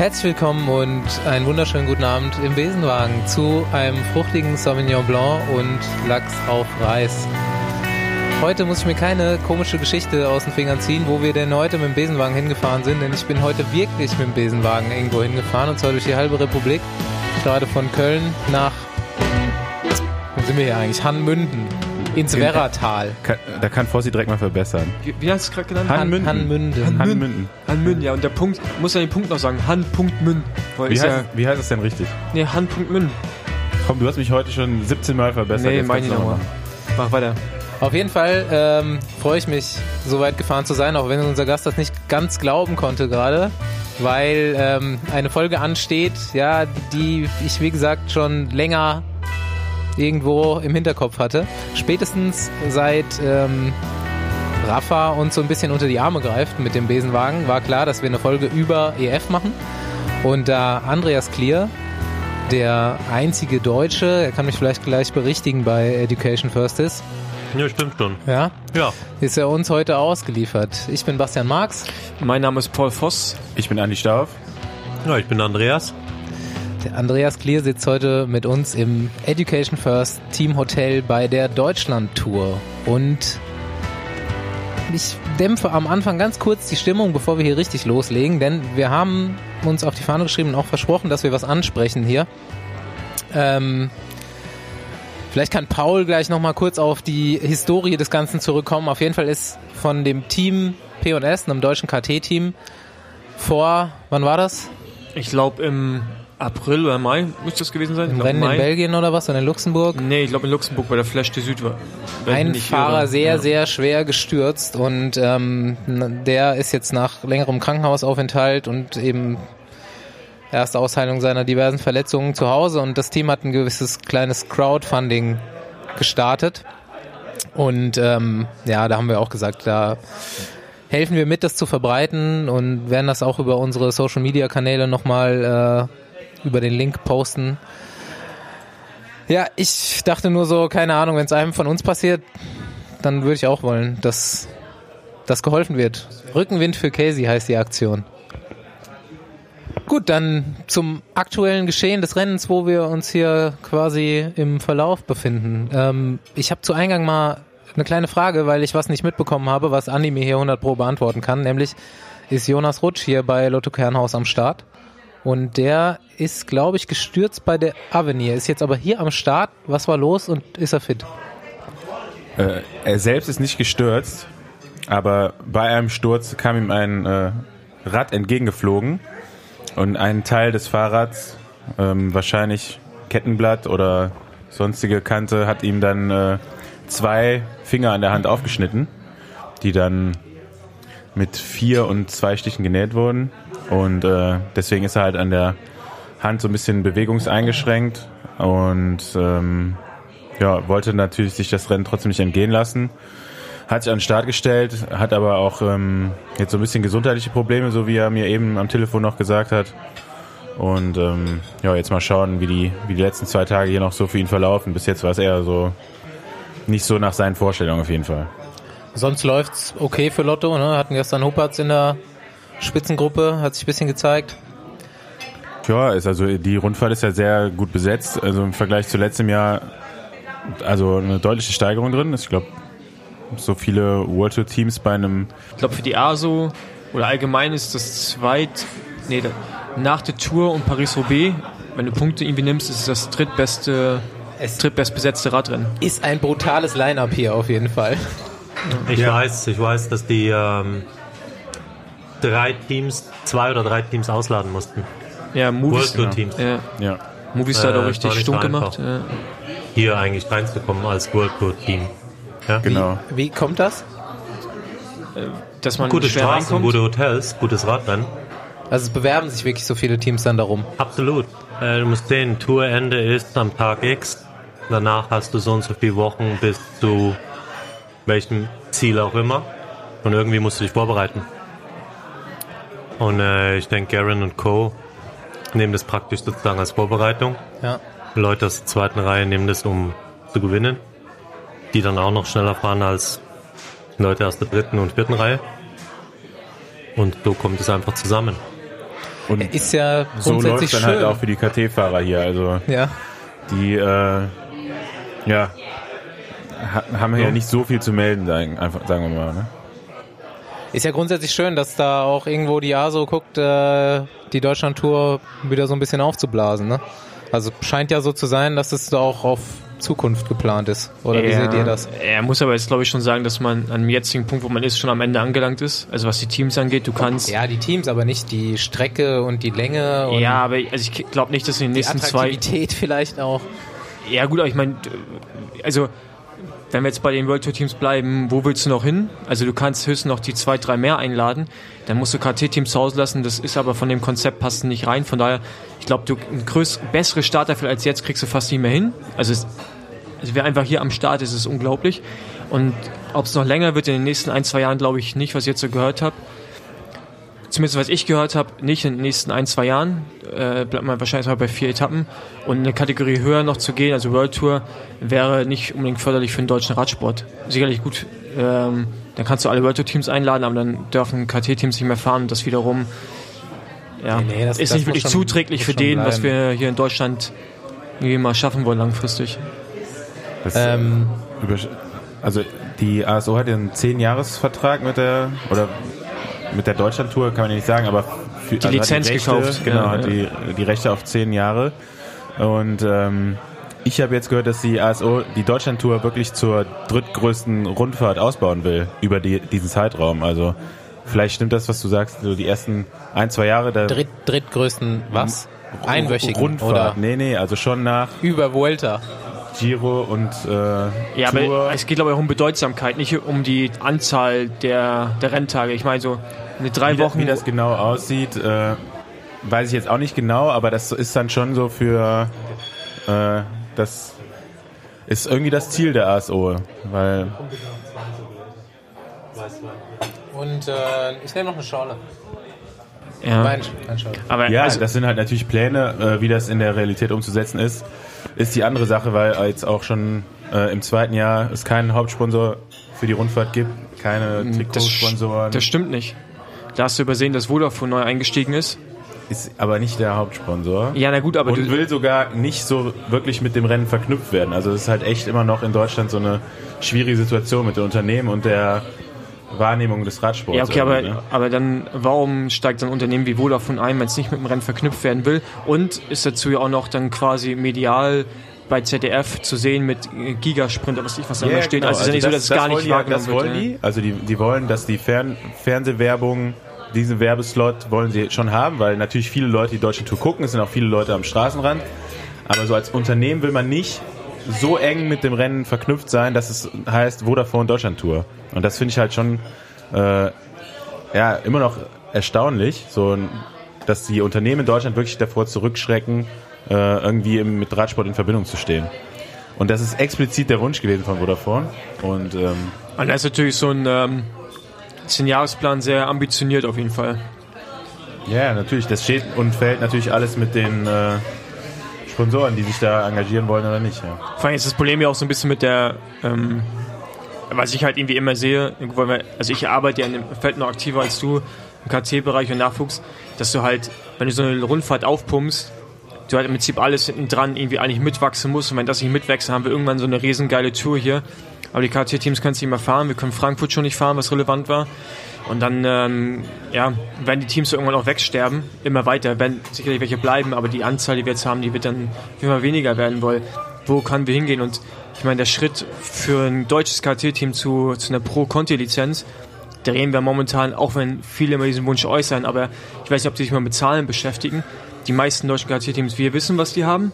Herzlich willkommen und einen wunderschönen guten Abend im Besenwagen zu einem fruchtigen Sauvignon Blanc und Lachs auf Reis. Heute muss ich mir keine komische Geschichte aus den Fingern ziehen, wo wir denn heute mit dem Besenwagen hingefahren sind, denn ich bin heute wirklich mit dem Besenwagen irgendwo hingefahren und zwar durch die halbe Republik, gerade von Köln nach, wo sind wir hier eigentlich, Hannmünden ins Werratal. Da kann Fossi direkt mal verbessern. Wie, wie hast du es gerade genannt? Hanmünden. Hannmünden. Hanmünden. Hanmünden, ja. Und der Punkt, muss ja den Punkt noch sagen. Han.mün. Wie heißt, ja, wie heißt es denn richtig? nee, Han.mün. Komm, du hast mich heute schon 17 Mal verbessert. Nee, jetzt meine ich nochmal. Mach weiter. Auf jeden Fall ähm, freue ich mich, so weit gefahren zu sein, auch wenn unser Gast das nicht ganz glauben konnte gerade, weil ähm, eine Folge ansteht, ja, die ich wie gesagt schon länger irgendwo im Hinterkopf hatte. Spätestens seit ähm, Rafa uns so ein bisschen unter die Arme greift mit dem Besenwagen, war klar, dass wir eine Folge über EF machen. Und da Andreas Klier, der einzige Deutsche, er kann mich vielleicht gleich berichtigen bei Education First ist, Ja, stimmt schon. ja, Ja. ist er uns heute ausgeliefert. Ich bin Bastian Marx. Mein Name ist Paul Voss. Ich bin Andi Stauf. Ja, ich bin Andreas. Der Andreas Klier sitzt heute mit uns im Education First Team Hotel bei der Deutschland Tour. Und ich dämpfe am Anfang ganz kurz die Stimmung, bevor wir hier richtig loslegen, denn wir haben uns auf die Fahne geschrieben und auch versprochen, dass wir was ansprechen hier. Ähm, vielleicht kann Paul gleich nochmal kurz auf die Historie des Ganzen zurückkommen. Auf jeden Fall ist von dem Team P&S, einem deutschen KT-Team, vor, wann war das? Ich glaube im April oder Mai müsste das gewesen sein. Im Rennen Mai. in Belgien oder was? Oder in Luxemburg? Nee, ich glaube in Luxemburg bei der Flash de Süd war. Ein Fahrer irre. sehr, Ja. sehr schwer gestürzt und ähm, der ist jetzt nach längerem Krankenhausaufenthalt und eben erste Ausheilung seiner diversen Verletzungen zu Hause und das Team hat ein gewisses kleines Crowdfunding gestartet und ähm, ja, da haben wir auch gesagt, da helfen wir mit, das zu verbreiten und werden das auch über unsere Social Media Kanäle nochmal äh, über den Link posten. Ja, ich dachte nur so, keine Ahnung, wenn es einem von uns passiert, dann würde ich auch wollen, dass das geholfen wird. Rückenwind für Casey heißt die Aktion. Gut, dann zum aktuellen Geschehen des Rennens, wo wir uns hier quasi im Verlauf befinden. Ähm, ich habe zu Eingang mal eine kleine Frage, weil ich was nicht mitbekommen habe, was Andi mir hier 100 Pro beantworten kann. Nämlich ist Jonas Rutsch hier bei Lotto Kernhaus am Start. Und der ist, glaube ich, gestürzt bei der Avenir. Ist jetzt aber hier am Start. Was war los und ist er fit? Äh, er selbst ist nicht gestürzt, aber bei einem Sturz kam ihm ein äh, Rad entgegengeflogen und ein Teil des Fahrrads, ähm, wahrscheinlich Kettenblatt oder sonstige Kante, hat ihm dann äh, zwei Finger an der Hand aufgeschnitten, die dann mit vier und zwei Stichen genäht wurden. Und äh, deswegen ist er halt an der Hand so ein bisschen bewegungseingeschränkt und ähm, ja, wollte natürlich sich das Rennen trotzdem nicht entgehen lassen. Hat sich an den Start gestellt, hat aber auch ähm, jetzt so ein bisschen gesundheitliche Probleme, so wie er mir eben am Telefon noch gesagt hat. Und ähm, ja, jetzt mal schauen, wie die, wie die letzten zwei Tage hier noch so für ihn verlaufen. Bis jetzt war es eher so nicht so nach seinen Vorstellungen auf jeden Fall. Sonst läuft's okay für Lotto. Ne? Hatten gestern Huppertz in der Spitzengruppe, hat sich ein bisschen gezeigt. Ja, ist also die Rundfahrt ist ja sehr gut besetzt. Also im Vergleich zu letztem Jahr, also eine deutliche Steigerung drin. Ich glaube, so viele World Tour Teams bei einem Ich glaube für die ASO oder allgemein ist das zweit, nee, nach der Tour und Paris-Roubaix, wenn du Punkte irgendwie nimmst, ist es das drittbeste, Es drittbest besetzte Radrennen. ist ein brutales Line-Up hier auf jeden Fall. Ich weiß, ich weiß, dass die ähm, drei Teams, zwei oder drei Teams ausladen mussten. Ja, Movies, World Tour Teams. ja, ja, Movies hat Äh, auch richtig so gemacht. Ja. Hier eigentlich reinzukommen als World Tour Team. Ja? genau. Wie kommt das? Dass man Gute Straßen, reinkommt. gute Hotels, gutes Radrennen. Also es bewerben sich wirklich so viele Teams dann darum. Absolut. Äh, du musst sehen, Tourende ist am Tag X. Danach hast du so und so viele Wochen bis zu welchem Ziel auch immer. Und irgendwie musst du dich vorbereiten. Und äh, ich denke, Garen und Co. nehmen das praktisch sozusagen als Vorbereitung. Ja. Leute aus der zweiten Reihe nehmen das, um zu gewinnen. Die dann auch noch schneller fahren als Leute aus der dritten und vierten Reihe. Und so kommt es einfach zusammen. Und Ist ja so läuft grundsätzlich dann schön. halt auch für die KT-Fahrer hier. Also ja. die äh, ja ha haben ja nicht so viel zu melden, sagen, einfach, sagen wir mal. Ne? Ist ja grundsätzlich schön, dass da auch irgendwo die ASO guckt, äh, die Deutschland-Tour wieder so ein bisschen aufzublasen. Ne? Also scheint ja so zu sein, dass es auch auf Zukunft geplant ist. Oder wie Ja, seht ihr das? Er muss aber jetzt, glaube ich, schon sagen, dass man an dem jetzigen Punkt, wo man ist, schon am Ende angelangt ist. Also was die Teams angeht, du kannst. Ja, die Teams, aber nicht die Strecke und die Länge und Ja, aber also ich glaube nicht, dass in den die nächsten zwei. Attraktivität vielleicht auch. Ja, gut, aber ich meine, also wenn wir jetzt bei den World Tour Teams bleiben, wo willst du noch hin? Also du kannst höchstens noch die zwei, drei mehr einladen. Dann musst du KT-Teams zu Hause lassen. Das ist aber von dem Konzept passt nicht rein. Von daher, ich glaube, du ein größ bessere Starterfeld als jetzt kriegst du fast nicht mehr hin. Also, es, also wer einfach hier am Start ist, ist unglaublich. Und ob es noch länger wird in den nächsten ein, zwei Jahren, glaube ich nicht, was ich jetzt so gehört habe. Zumindest was ich gehört habe, nicht in den nächsten ein, zwei Jahren. Äh, bleibt man wahrscheinlich mal bei vier Etappen. Und eine Kategorie höher noch zu gehen, also World Tour, wäre nicht unbedingt förderlich für den deutschen Radsport. Sicherlich gut, ähm, dann kannst du alle World Tour Teams einladen, aber dann dürfen KT-Teams nicht mehr fahren und das wiederum ja, Nee, nee, das- ist das nicht wirklich schon- zuträglich für den, was bleiben. wir hier in Deutschland irgendwie mal schaffen wollen langfristig. Das, Ähm, also die ASO hat ja einen 10-Jahres-Vertrag mit der oder mit der Deutschland-Tour, kann man ja nicht sagen, aber für, Die Lizenz hat Rechte, gekauft, Genau, ja. Die, die Rechte auf 10 Jahre. Und ähm, ich habe jetzt gehört, dass die ASO die Deutschland-Tour wirklich zur drittgrößten Rundfahrt ausbauen will über die, diesen Zeitraum. Also vielleicht stimmt das, was du sagst, so die ersten ein, zwei Jahre da Dritt, drittgrößten was? Einwöchigen Rundfahrt. oder Nee, nee, also schon nach über Vuelta. Giro und äh, Ja, Tour. aber es geht glaube ich auch um Bedeutsamkeit, nicht um die Anzahl der, der Renntage. Ich meine so eine drei Wie, Wochen. wie das genau aussieht, äh, weiß ich jetzt auch nicht genau, aber das ist dann schon so für äh, das ist irgendwie das Ziel der ASO, weil Und äh, ich nehme noch eine Schale. ja. Nein, Schale. aber ja, also, das sind halt natürlich Pläne, äh, wie das in der Realität umzusetzen ist, ist die andere Sache, weil jetzt auch schon äh, im zweiten Jahr es keinen Hauptsponsor für die Rundfahrt gibt, keine das, Trikotsponsoren, das stimmt nicht. Da hast du übersehen, dass Vodafone neu eingestiegen ist. ist aber nicht der Hauptsponsor. Ja, na gut, aber und du, will sogar nicht so wirklich mit dem Rennen verknüpft werden. Also es ist halt echt immer noch in Deutschland so eine schwierige Situation mit den Unternehmen und der Wahrnehmung des Radsports. ja, okay, aber, ne? aber dann, warum steigt dann ein Unternehmen wie Vodafone ein, wenn es nicht mit dem Rennen verknüpft werden will? Und ist dazu ja auch noch dann quasi medial bei ZDF zu sehen mit äh, Gigasprint oder was ich was da Ja, immer steht. genau. Also es ist ja nicht so, dass es gar nicht wahrgenommen Das wird. wollen ja. die. Also die, die wollen, dass die Fern Fernsehwerbung, diesen Werbeslot wollen sie schon haben, weil natürlich viele Leute die deutsche Tour gucken, es sind auch viele Leute am Straßenrand. Aber so als Unternehmen will man nicht so eng mit dem Rennen verknüpft sein, dass es heißt Vodafone Deutschland Tour. Und das finde ich halt schon äh, ja immer noch erstaunlich, so dass die Unternehmen in Deutschland wirklich davor zurückschrecken, äh, irgendwie im- mit Radsport in Verbindung zu stehen. Und das ist explizit der Wunsch gewesen von Vodafone. Und ähm, Und da ist natürlich so ein ähm, 10-Jahresplan sehr ambitioniert auf jeden Fall. ja, natürlich, das steht und fällt natürlich alles mit den äh, Sponsoren, die sich da engagieren wollen oder nicht. Ja. Vor allem ist das Problem ja auch so ein bisschen mit der, ähm, was ich halt irgendwie immer sehe, also ich arbeite ja in dem Feld noch aktiver als du, im KT-Bereich und Nachwuchs, dass du halt, wenn du so eine Rundfahrt aufpumpst, du halt im Prinzip alles hinten dran irgendwie eigentlich mitwachsen musst und wenn das nicht mitwächst, haben wir irgendwann so eine riesengeile Tour hier. Aber die KT-Teams können es nicht mehr fahren, wir können Frankfurt schon nicht fahren, was relevant war. Und dann, ähm, ja, werden die Teams irgendwann auch wegsterben, immer weiter, werden sicherlich welche bleiben, aber die Anzahl, die wir jetzt haben, die wird dann immer weniger werden, weil wo können wir hingehen? Und ich meine, der Schritt für ein deutsches KT-Team zu, zu einer Pro-Conti-Lizenz, da reden wir momentan, auch wenn viele immer diesen Wunsch äußern, aber ich weiß nicht, ob die sich mal mit Zahlen beschäftigen. Die meisten deutschen KT-Teams, wir wissen, was die haben.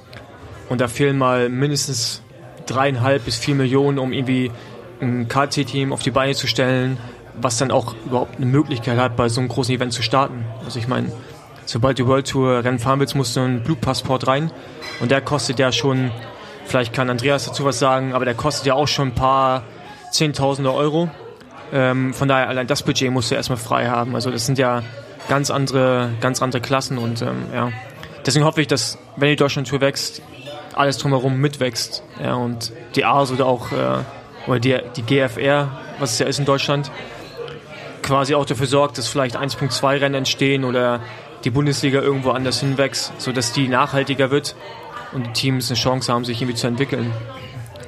Und da fehlen mal mindestens dreieinhalb bis vier Millionen, um irgendwie ein KT-Team auf die Beine zu stellen, was dann auch überhaupt eine Möglichkeit hat, bei so einem großen Event zu starten. Also ich meine, sobald du World Tour Rennen fahren willst, musst du einen Blutpassport rein. Und der kostet ja schon, vielleicht kann Andreas dazu was sagen, aber der kostet ja auch schon ein paar Zehntausende Euro. Ähm, von daher, allein das Budget musst du erstmal frei haben. Also das sind ja ganz andere, ganz andere Klassen und ähm, ja. Deswegen hoffe ich, dass, wenn die Deutschland-Tour wächst, alles drumherum mitwächst. Ja, und die AS oder auch, äh, oder die, die GFR, was es ja ist in Deutschland, quasi auch dafür sorgt, dass vielleicht 1.2 Rennen entstehen oder die Bundesliga irgendwo anders hinwächst, sodass die nachhaltiger wird und die Teams eine Chance haben, sich irgendwie zu entwickeln.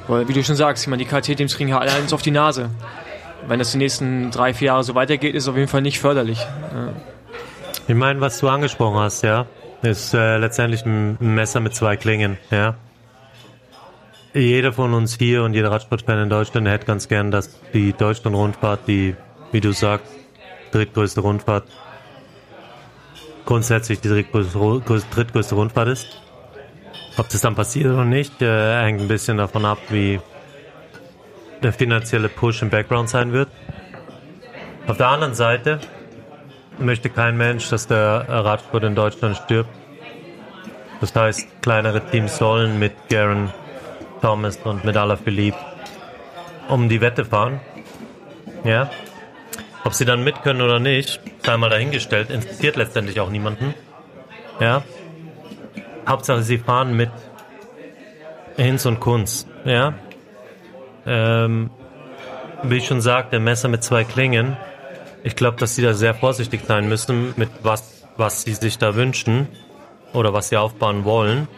Weil, wie du schon sagst, ich meine, die KT-Teams kriegen ja alle eins auf die Nase. Wenn das die nächsten drei, vier Jahre so weitergeht, ist es auf jeden Fall nicht förderlich. Ja. Ich meine, was du angesprochen hast, ja, ist äh, letztendlich ein Messer mit zwei Klingen, ja. Jeder von uns hier und jeder Radsportfan in Deutschland hätte ganz gern, dass die Deutschland-Rundfahrt, die, wie du sagst, drittgrößte Rundfahrt, grundsätzlich die drittgrößte, drittgrößte Rundfahrt ist. Ob das dann passiert oder nicht, äh, hängt ein bisschen davon ab, wie der finanzielle Push im Background sein wird. Auf der anderen Seite möchte kein Mensch, dass der Radsport in Deutschland stirbt. Das heißt, kleinere Teams sollen mit Garen Thomas und mit Alaphilippe um die Wette fahren. Ja. Ob sie dann mit können oder nicht, sei mal dahingestellt, interessiert letztendlich auch niemanden. Ja. Hauptsache, sie fahren mit Hinz und Kunz. Ja. Ähm, wie ich schon sagte, Messer mit zwei Klingen. Ich glaube, dass sie da sehr vorsichtig sein müssen mit was, was sie sich da wünschen oder was sie aufbauen wollen.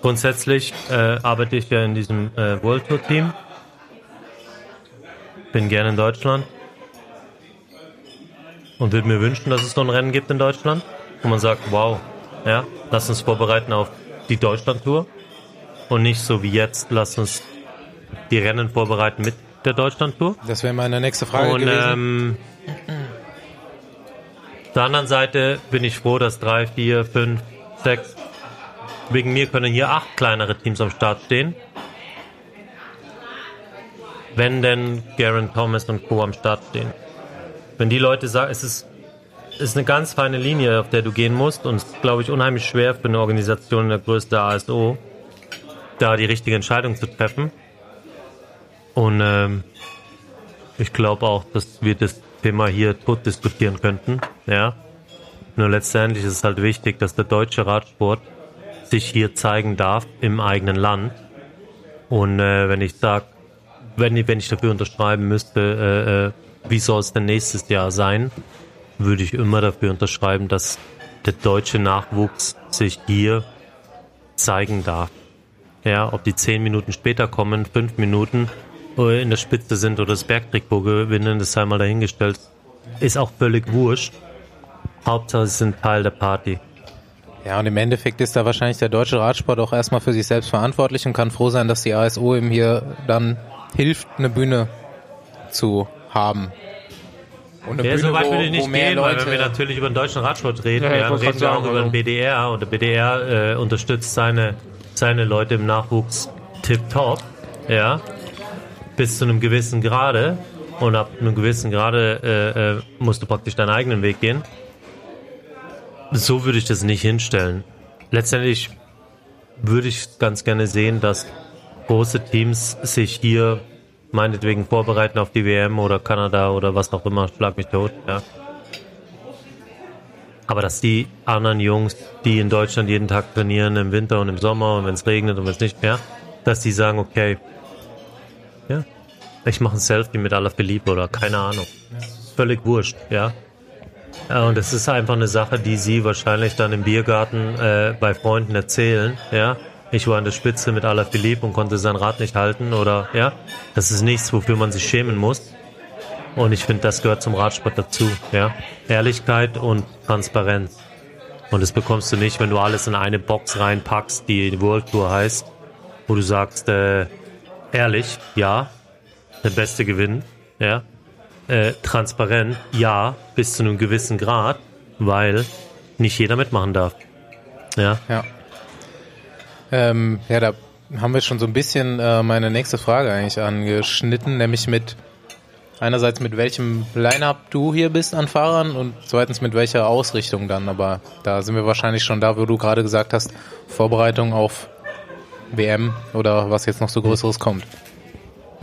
Grundsätzlich äh, arbeite ich ja in diesem äh, World Tour Team. Bin gerne in Deutschland und würde mir wünschen, dass es so ein Rennen gibt in Deutschland, wo man sagt, wow, ja, lass uns vorbereiten auf die Deutschland Tour und nicht so wie jetzt, lass uns die Rennen vorbereiten mit der Deutschland Tour. Das wäre meine nächste Frage und, gewesen. Ähm, auf der anderen Seite bin ich froh, dass drei, vier, fünf, sechs, wegen mir können hier acht kleinere Teams am Start stehen. Wenn denn Garen Thomas und Co. am Start stehen. Wenn die Leute sagen, es ist, ist eine ganz feine Linie, auf der du gehen musst und es ist, glaube ich, unheimlich schwer für eine Organisation in der Größe der ASO, da die richtige Entscheidung zu treffen. Und ähm, ich glaube auch, dass wir das Thema hier tot diskutieren könnten. Ja. Nur letztendlich ist es halt wichtig, dass der deutsche Radsport sich hier zeigen darf im eigenen Land. Und äh, wenn ich sage, wenn, wenn ich dafür unterschreiben müsste, äh, äh, wie soll es denn nächstes Jahr sein, würde ich immer dafür unterschreiben, dass der deutsche Nachwuchs sich hier zeigen darf. Ja, ob die zehn Minuten später kommen, fünf Minuten in der Spitze sind oder das Bergtrikot gewinnen, das sei mal dahingestellt. Ist auch völlig wurscht. Hauptsache, sie sind Teil der Party. Ja, und im Endeffekt ist da wahrscheinlich der deutsche Radsport auch erstmal für sich selbst verantwortlich und kann froh sein, dass die ASO ihm hier dann hilft, eine Bühne zu haben. Und eine ja, Bühne, so weit würde ich nicht gehen, Leute weil wenn wir natürlich über den deutschen Radsport reden, ja, ja, reden wir auch über den BDR und der BDR äh, unterstützt seine, seine Leute im Nachwuchs tip-top, ja, bis zu einem gewissen Grade und ab einem gewissen Grade äh, äh, musst du praktisch deinen eigenen Weg gehen. So würde ich das nicht hinstellen. Letztendlich würde ich ganz gerne sehen, dass große Teams sich hier meinetwegen vorbereiten auf die WM oder Kanada oder was auch immer, schlag mich tot, ja. Aber dass die anderen Jungs, die in Deutschland jeden Tag trainieren, im Winter und im Sommer und wenn es regnet und wenn es nicht mehr, dass die sagen, okay, ich mache ein Selfie mit aller Philippe oder keine Ahnung. Völlig wurscht, ja. Und es ist einfach eine Sache, die sie wahrscheinlich dann im Biergarten äh, bei Freunden erzählen, ja. Ich war an der Spitze mit aller Philippe und konnte sein Rad nicht halten oder ja. Das ist nichts, wofür man sich schämen muss. Und ich finde, das gehört zum Radsport dazu, ja. Ehrlichkeit und Transparenz. Und das bekommst du nicht, wenn du alles in eine Box reinpackst, die World Tour heißt, wo du sagst, äh, ehrlich, ja, der Beste gewinnt, ja. Äh, transparent, ja, bis zu einem gewissen Grad, weil nicht jeder mitmachen darf. Ja. Ja. Ähm, ja, da haben wir schon so ein bisschen äh, meine nächste Frage eigentlich angeschnitten, nämlich mit einerseits mit welchem Line-Up du hier bist an Fahrern und zweitens mit welcher Ausrichtung dann. Aber da sind wir wahrscheinlich schon da, wo du gerade gesagt hast, Vorbereitung auf WM oder was jetzt noch so Größeres kommt.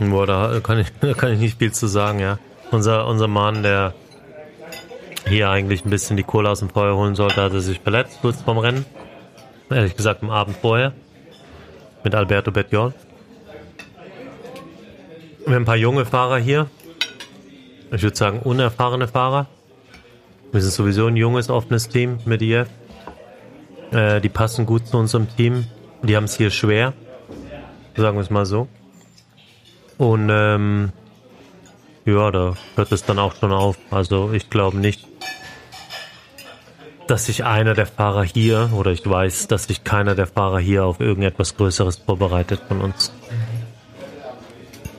Boah, da kann ich, da kann ich nicht viel zu sagen, ja. Unser, unser Mann, der hier eigentlich ein bisschen die Kohle aus dem Feuer holen sollte, hatte sich verletzt kurz vorm Rennen. Ehrlich gesagt am Abend vorher. Mit Alberto Betjol. Wir haben ein paar junge Fahrer hier. Ich würde sagen unerfahrene Fahrer. Wir sind sowieso ein junges, offenes Team mit IF. Äh, die passen gut zu unserem Team. Die haben es hier schwer, sagen wir es mal so. Und ähm, ja, da hört es dann auch schon auf. Also ich glaube nicht, dass sich einer der Fahrer hier, oder ich weiß, dass sich keiner der Fahrer hier auf irgendetwas Größeres vorbereitet von uns.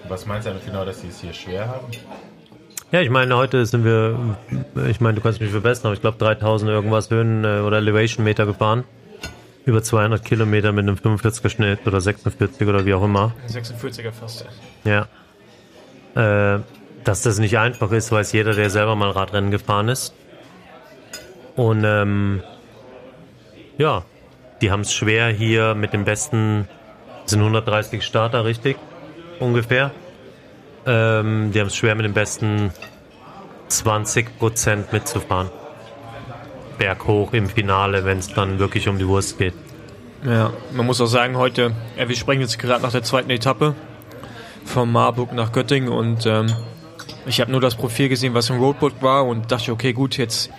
Was meinst du damit genau, dass sie es hier schwer haben? Ja, ich meine, heute sind wir, ich meine, du kannst mich verbessern, aber ich glaube 3000 irgendwas Höhen äh, oder Elevation Meter gefahren. Über 200 Kilometer mit einem 45er Schnitt oder 46 oder wie auch immer. 46er fast. Ja. Äh, dass das nicht einfach ist, weiß jeder, der selber mal Radrennen gefahren ist. Und ähm, ja, die haben es schwer hier mit dem besten, sind 130 Starter, richtig? Ungefähr. Ähm, die haben es schwer mit dem besten 20% mitzufahren. Berghoch im Finale, wenn es dann wirklich um die Wurst geht. Ja, man muss auch sagen, heute, ja, wir sprechen jetzt gerade nach der zweiten Etappe von Marburg nach Göttingen und ähm, ich habe nur das Profil gesehen, was im Roadbook war und dachte, okay, gut, jetzt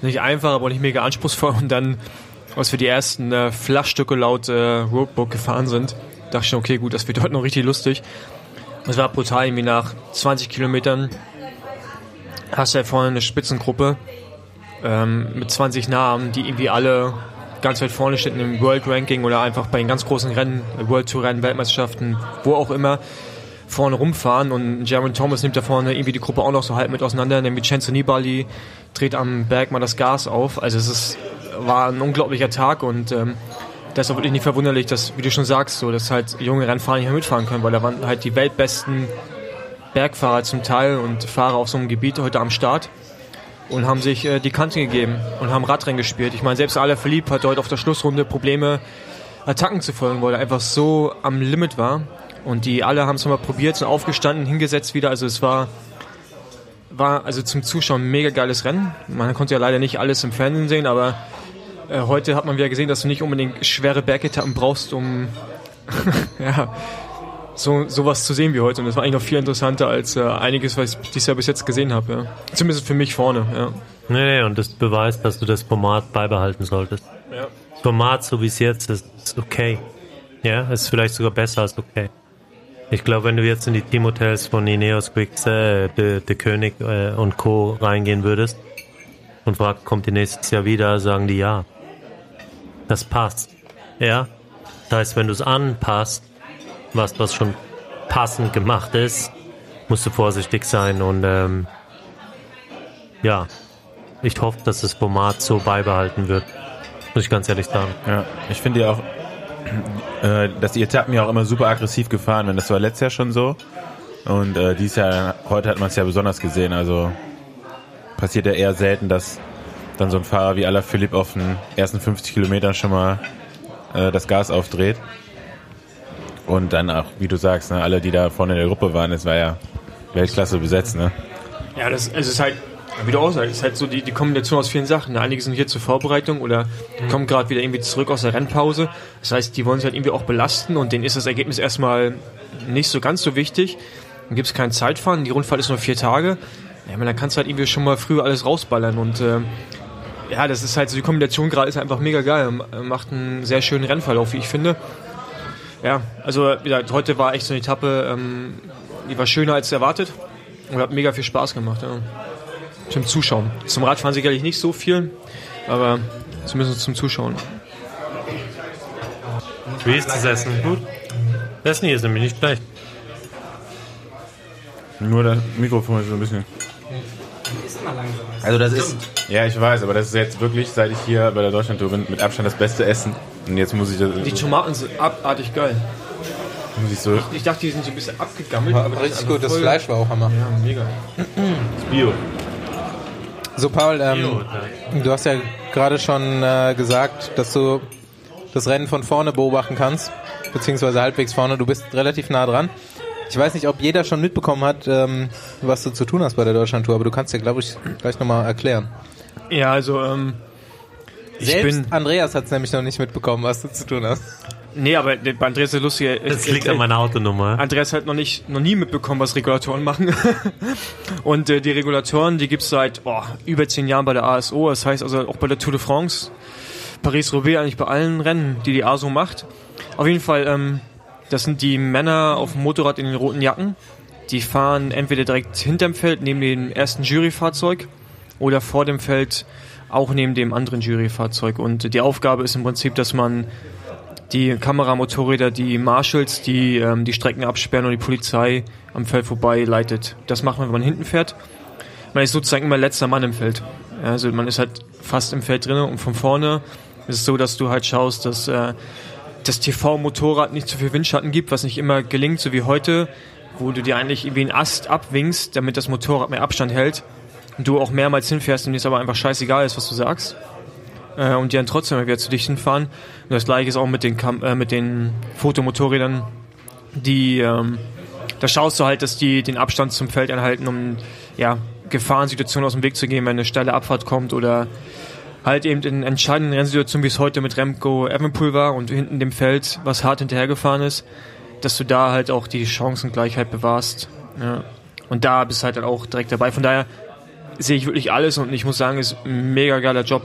nicht einfach, aber nicht mega anspruchsvoll und dann, als wir die ersten äh, Flachstücke laut äh, Roadbook gefahren sind, dachte ich, okay, gut, das wird heute noch richtig lustig. Es war brutal, irgendwie nach 20 Kilometern hast du ja vorne eine Spitzengruppe ähm, mit 20 Namen, die irgendwie alle ganz weit vorne stehen im World Ranking oder einfach bei den ganz großen Rennen, World Tour Rennen, Weltmeisterschaften, wo auch immer, vorne rumfahren und Jeremy Thomas nimmt da vorne irgendwie die Gruppe auch noch so halb mit auseinander, nämlich Vincenzo Nibali dreht am Berg mal das Gas auf. Also es ist, war ein unglaublicher Tag und ähm, das ist auch wirklich nicht verwunderlich, dass, wie du schon sagst, so, dass halt junge Rennfahrer nicht mehr mitfahren können, weil da waren halt die weltbesten Bergfahrer zum Teil und Fahrer auf so einem Gebiet heute am Start und haben sich äh, die Kante gegeben und haben Radrennen gespielt. Ich meine, selbst Alain Philippe hatte heute auf der Schlussrunde Probleme, Attacken zu folgen, weil er einfach so am Limit war. Und die alle haben es nochmal probiert, sind aufgestanden, hingesetzt wieder. Also es war, war also zum Zuschauen ein mega geiles Rennen. Man konnte ja leider nicht alles im Fernsehen sehen, aber äh, heute hat man wieder gesehen, dass du nicht unbedingt schwere Bergetappen brauchst, um ja, so sowas zu sehen wie heute. Und das war eigentlich noch viel interessanter als äh, einiges, was ich dieses Jahr bis jetzt gesehen habe. Ja. Zumindest für mich vorne. Ja. Nee, nee, und das beweist, dass du das Format beibehalten solltest. Ja. Das Format, so wie es jetzt ist, ist okay. Ja, ist vielleicht sogar besser als okay. Ich glaube, wenn du jetzt in die Teamhotels von Ineos, Quicks, äh, De König äh, und Co. reingehen würdest und fragst, kommt ihr nächstes Jahr wieder, sagen die ja. Das passt. Ja? Das heißt, wenn du es anpasst, was, was schon passend gemacht ist, musst du vorsichtig sein und ähm, ja, ich hoffe, dass das Format so beibehalten wird. Muss ich ganz ehrlich sagen. Ja, ich finde ja auch, äh, dass die Etappen ja auch immer super aggressiv gefahren werden. Das war letztes Jahr schon so. Und äh, dieses Jahr, heute hat man es ja besonders gesehen. Also passiert ja eher selten, dass dann so ein Fahrer wie Alaphilippe auf den ersten 50 Kilometern schon mal äh, das Gas aufdreht. Und dann auch, wie du sagst, ne, alle, die da vorne in der Gruppe waren, es war ja Weltklasse besetzt. Ne? Ja, das es ist halt, wie du auch sagst, es ist halt so die, die Kombination aus vielen Sachen. Einige sind hier zur Vorbereitung oder kommen gerade wieder irgendwie zurück aus der Rennpause. Das heißt, die wollen sich halt irgendwie auch belasten und denen ist das Ergebnis erstmal nicht so ganz so wichtig. Dann gibt es kein Zeitfahren, die Rundfahrt ist nur vier Tage. Ja, aber dann kannst du halt irgendwie schon mal früh alles rausballern und äh, ja, das ist halt so, die Kombination gerade ist einfach mega geil. Macht einen sehr schönen Rennverlauf, wie ich finde. Ja, also wie gesagt, heute war echt so eine Etappe, ähm, die war schöner als erwartet und hat mega viel Spaß gemacht. Ja. Zum Zuschauen. Zum Radfahren sicherlich nicht so viel, aber zumindest zum Zuschauen. Wie ist das Essen? Gut. Das Essen hier ist nämlich nicht schlecht. Nur das Mikrofon ist so ein bisschen. Also das ist. Ja, ich weiß, aber das ist jetzt wirklich, seit ich hier bei der Deutschlandtour bin, mit Abstand das beste Essen. Und jetzt muss ich das. Die Tomaten sind abartig geil. Muss ich so. Ich dachte, die sind so ein bisschen abgegammelt. Aber aber richtig sind gut, das voll- Fleisch war auch Hammer. Ja, mega. Bio. So, Paul, ähm, du hast ja gerade schon äh, gesagt, dass du das Rennen von vorne beobachten kannst, beziehungsweise halbwegs vorne. Du bist relativ nah dran. Ich weiß nicht, ob jeder schon mitbekommen hat, ähm, was du zu tun hast bei der Deutschlandtour, aber du kannst dir, glaube ich, gleich nochmal erklären. Ja, also ähm, ich Selbst bin Andreas hat es nämlich noch nicht mitbekommen, was du zu tun hast. Nee, aber bei Andreas ist der lustige. Das liegt an meiner Autonummer. Andreas hat noch nicht, noch nie mitbekommen, was Regulatoren machen. und äh, die Regulatoren, die gibt's seit oh, über zehn Jahren bei der ASO. Das heißt also auch bei der Tour de France, Paris-Roubaix, eigentlich bei allen Rennen, die die ASO macht. Auf jeden Fall, ähm, das sind die Männer auf dem Motorrad in den roten Jacken. Die fahren entweder direkt hinterm Feld neben dem ersten Juryfahrzeug oder vor dem Feld auch neben dem anderen Juryfahrzeug. Und die Aufgabe ist im Prinzip, dass man die Kameramotorräder, die Marshals, die ähm, die Strecken absperren und die Polizei am Feld vorbei leitet. Das macht man, wenn man hinten fährt. Man ist sozusagen immer letzter Mann im Feld. Also man ist halt fast im Feld drin und von vorne ist es so, dass du halt schaust, dass äh, das TV-Motorrad nicht zu viel Windschatten gibt, was nicht immer gelingt, so wie heute, wo du dir eigentlich irgendwie einen Ast abwinkst, damit das Motorrad mehr Abstand hält und du auch mehrmals hinfährst und dir es aber einfach scheißegal ist, was du sagst äh, und die dann trotzdem wieder zu dicht hinfahren. Und das gleiche ist auch mit den, Kam äh, mit den Fotomotorrädern, die, ähm, da schaust du halt, dass die den Abstand zum Feld anhalten, um ja, Gefahrensituationen aus dem Weg zu gehen, wenn eine steile Abfahrt kommt oder halt eben in entscheidenden Rennsituationen, wie es heute mit Remco Evenpool war und hinten dem Feld, was hart hinterhergefahren ist, dass du da halt auch die Chancengleichheit bewahrst. Ja. Und da bist du halt dann auch direkt dabei. Von daher sehe ich wirklich alles und ich muss sagen, ist ein mega geiler Job.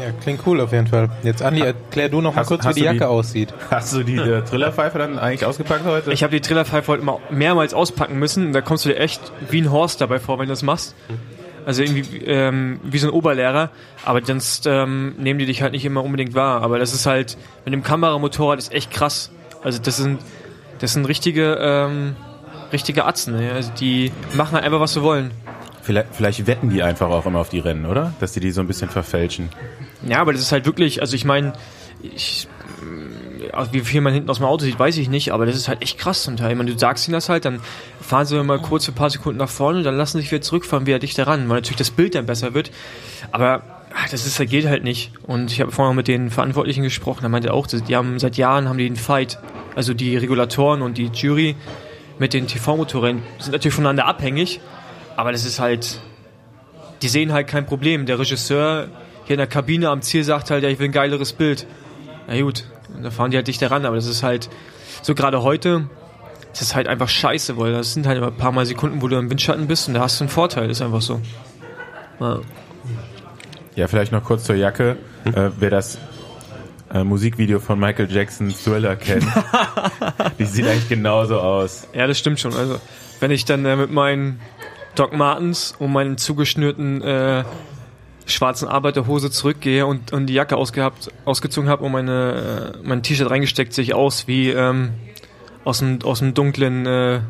Ja, klingt cool auf jeden Fall. Jetzt Andi, erklär du noch mal Hast- kurz, wie die Jacke die- aussieht. Hast du die äh, Trillerpfeife dann eigentlich ausgepackt heute? Ich habe die Trillerpfeife heute mal mehrmals auspacken müssen. Da kommst du dir echt wie ein Horst dabei vor, wenn du das machst. Also irgendwie ähm, wie so ein Oberlehrer. Aber sonst ähm, nehmen die dich halt nicht immer unbedingt wahr. Aber das ist halt mit dem Kameramotorrad ist echt krass. Also das sind das sind richtige ähm, richtige Atzen. Ne? Also die machen halt einfach was sie wollen. vielleicht, vielleicht wetten die einfach auch immer auf die Rennen, oder? Dass die die so ein bisschen verfälschen. Ja, aber das ist halt wirklich, also ich meine, ich, wie viel man hinten aus dem Auto sieht, weiß ich nicht, aber das ist halt echt krass zum Teil. Ich meine, du sagst ihnen das halt, dann fahren sie mal kurz ein paar Sekunden nach vorne, dann lassen sie sich wieder zurückfahren, wieder dichter ran, weil natürlich das Bild dann besser wird. Aber ah, das ist, geht halt nicht. Und ich habe vorhin noch mit den Verantwortlichen gesprochen, da meinte er auch, die haben seit Jahren haben die einen Fight. Also die Regulatoren und die Jury mit den TV-Motorrädern sind natürlich voneinander abhängig, aber das ist halt, die sehen halt kein Problem. Der Regisseur hier in der Kabine am Ziel sagt halt, ja, ich will ein geileres Bild. Na gut, da fahren die halt dichter ran, aber das ist halt, so gerade heute, das ist halt einfach scheiße, weil das sind halt immer ein paar Mal Sekunden, wo du im Windschatten bist und da hast du einen Vorteil, ist einfach so. Ja. Ja, vielleicht noch kurz zur Jacke. Äh, wer das äh, Musikvideo von Michael Jackson Thriller kennt, die sieht eigentlich genauso aus. Ja, das stimmt schon. Also, wenn ich dann äh, mit meinen Doc Martens und meinem zugeschnürten äh, schwarzen Arbeiterhose zurückgehe und, und die Jacke ausgehabt, ausgezogen habe und meine, äh, mein T-Shirt reingesteckt, sehe ich aus wie ähm, aus dem, aus dem dunklen, äh,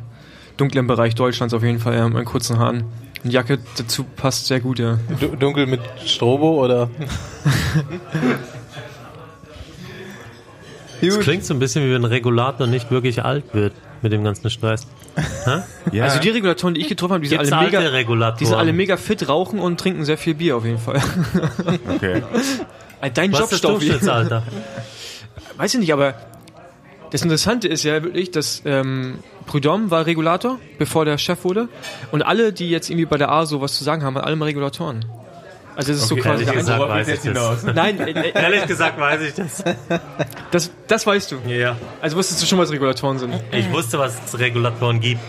dunklen Bereich Deutschlands auf jeden Fall, ja, mit meinen kurzen Haaren. Die Jacke dazu passt sehr gut, ja. Du- Dunkel mit Strobo oder? Das klingt so ein bisschen wie wenn ein Regulator nicht wirklich alt wird mit dem ganzen Stress. Ja, Also die Regulatoren, die ich getroffen habe, die sind Gibt's alle mega, Regulatoren? die sind alle mega fit, rauchen und trinken sehr viel Bier auf jeden Fall. okay. Dein Was Job, ist das Staufi. Durchschnittsalter? Weiß ich nicht, aber das Interessante ist ja wirklich, dass ähm, Prudhomme war Regulator, bevor der Chef wurde. Und alle, die jetzt irgendwie bei der ASO was zu sagen haben, waren alle mal Regulatoren. Also das ist so quasi der gesagt weiß ich das. Nein, äh, äh, Ehrlich gesagt weiß ich das. das, das weißt du. Ja. Also wusstest du schon, was Regulatoren sind. Ich wusste, was es Regulatoren gibt.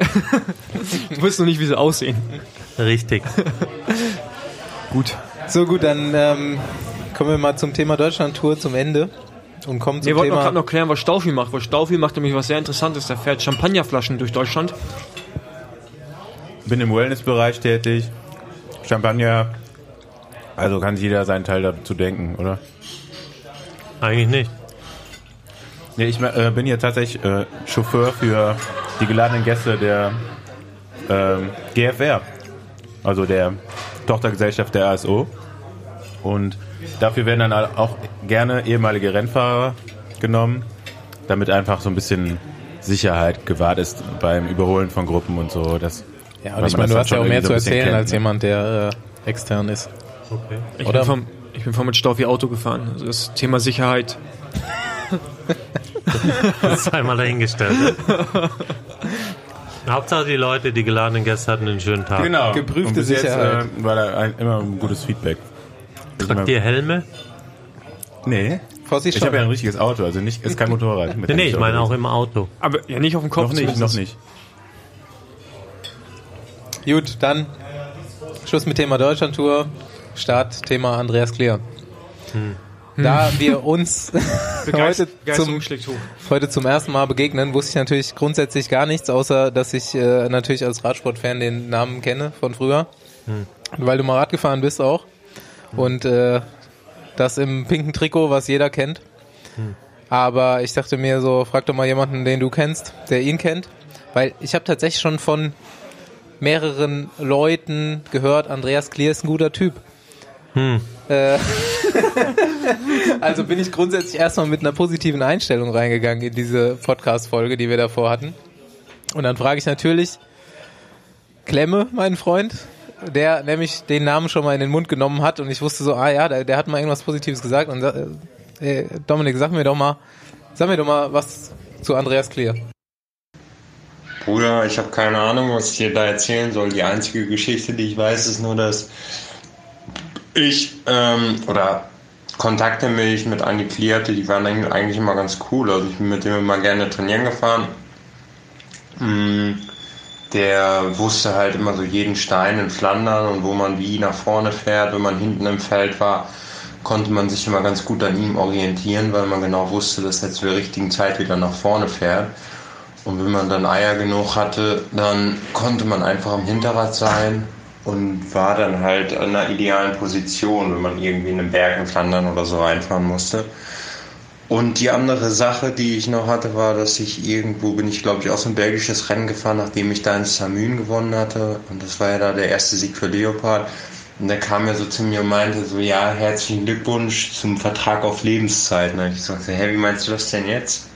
Du wusstest noch nicht, wie sie aussehen. Richtig. Gut. So gut, dann ähm, kommen wir mal zum Thema Deutschland-Tour zum Ende und kommen zum Wir wollten gerade noch klären, was Staufi macht. Weil Staufi macht nämlich was sehr Interessantes. Der fährt Champagnerflaschen durch Deutschland. Bin im Wellnessbereich tätig. Champagner. Also kann sich jeder seinen Teil dazu denken, oder? Eigentlich nicht. Nee, ich äh, bin hier tatsächlich äh, Chauffeur für die geladenen Gäste der ähm, GFR, also der Tochtergesellschaft der ASO. Und dafür werden dann auch gerne ehemalige Rennfahrer genommen, damit einfach so ein bisschen Sicherheit gewahrt ist beim Überholen von Gruppen und so. Das, ja, und ich meine, du hast ja auch mehr zu erzählen kennt, als ne? jemand, der äh, extern ist. Okay. Ich Oder? bin, vom, ich bin vom mit Staufi Auto gefahren. Also das Thema Sicherheit. Das ist einmal dahingestellt. Hauptsache die Leute, die geladenen Gäste hatten einen schönen Tag. Genau. Geprüfte Sicherheit. Jetzt, äh, war da ein, immer ein gutes Feedback. Tragt immer- ihr Helme? Nee. Fossi Ich habe ja ein richtiges Auto, also nicht, ist kein Motorrad. mit Nee, nee, ich meine auch im Auto. Aber ja nicht auf dem Kopf. Noch nicht, noch nicht. Gut, dann Schluss mit Thema Deutschlandtour. Start Thema Andreas Klier. Da wir uns heute zum, heute zum ersten Mal begegnen, wusste ich natürlich grundsätzlich gar nichts, außer dass ich äh, natürlich als Radsportfan den Namen kenne von früher. Weil du mal Rad gefahren bist auch. Und äh, das im pinken Trikot, was jeder kennt. Aber ich dachte mir so, frag doch mal jemanden, den du kennst, der ihn kennt. Weil ich habe tatsächlich schon von mehreren Leuten gehört, Andreas Klier ist ein guter Typ. Äh, also bin ich grundsätzlich erstmal mit einer positiven Einstellung reingegangen in diese Podcast-Folge, die wir davor hatten. Und dann frage ich natürlich Klemme, meinen Freund, der nämlich den Namen schon mal in den Mund genommen hat und ich wusste so, ah ja, der, der hat mal irgendwas Positives gesagt und äh, äh, Dominik, sag mir doch mal, sag mir doch mal was zu Andreas Klier. Bruder, ich habe keine Ahnung, was ich dir da erzählen soll. Die einzige Geschichte, die ich weiß, ist nur, dass ich ähm, oder Kontakte mich mit Andi Klee hatte, die waren eigentlich- eigentlich immer ganz cool. Also ich bin mit dem immer gerne trainieren gefahren. Mm, Der wusste halt immer so jeden Stein in Flandern und wo man wie nach vorne fährt. Wenn man hinten im Feld war, konnte man sich immer ganz gut an ihm orientieren, weil man genau wusste, dass er zur richtigen Zeit wieder nach vorne fährt. Und wenn man dann Eier genug hatte, dann konnte man einfach am Hinterrad sein und war dann halt an einer idealen Position, wenn man irgendwie in den Bergen Flandern oder so reinfahren musste. Und die andere Sache, die ich noch hatte, war, dass ich irgendwo bin ich, glaube ich, auch so ein belgisches Rennen gefahren, nachdem ich da in Samün gewonnen hatte. Und das war ja da der erste Sieg für Leopard. Und der kam ja so zu mir und meinte so, ja, herzlichen Glückwunsch zum Vertrag auf Lebenszeit. Und ich gesagt, hä, wie meinst du das denn jetzt?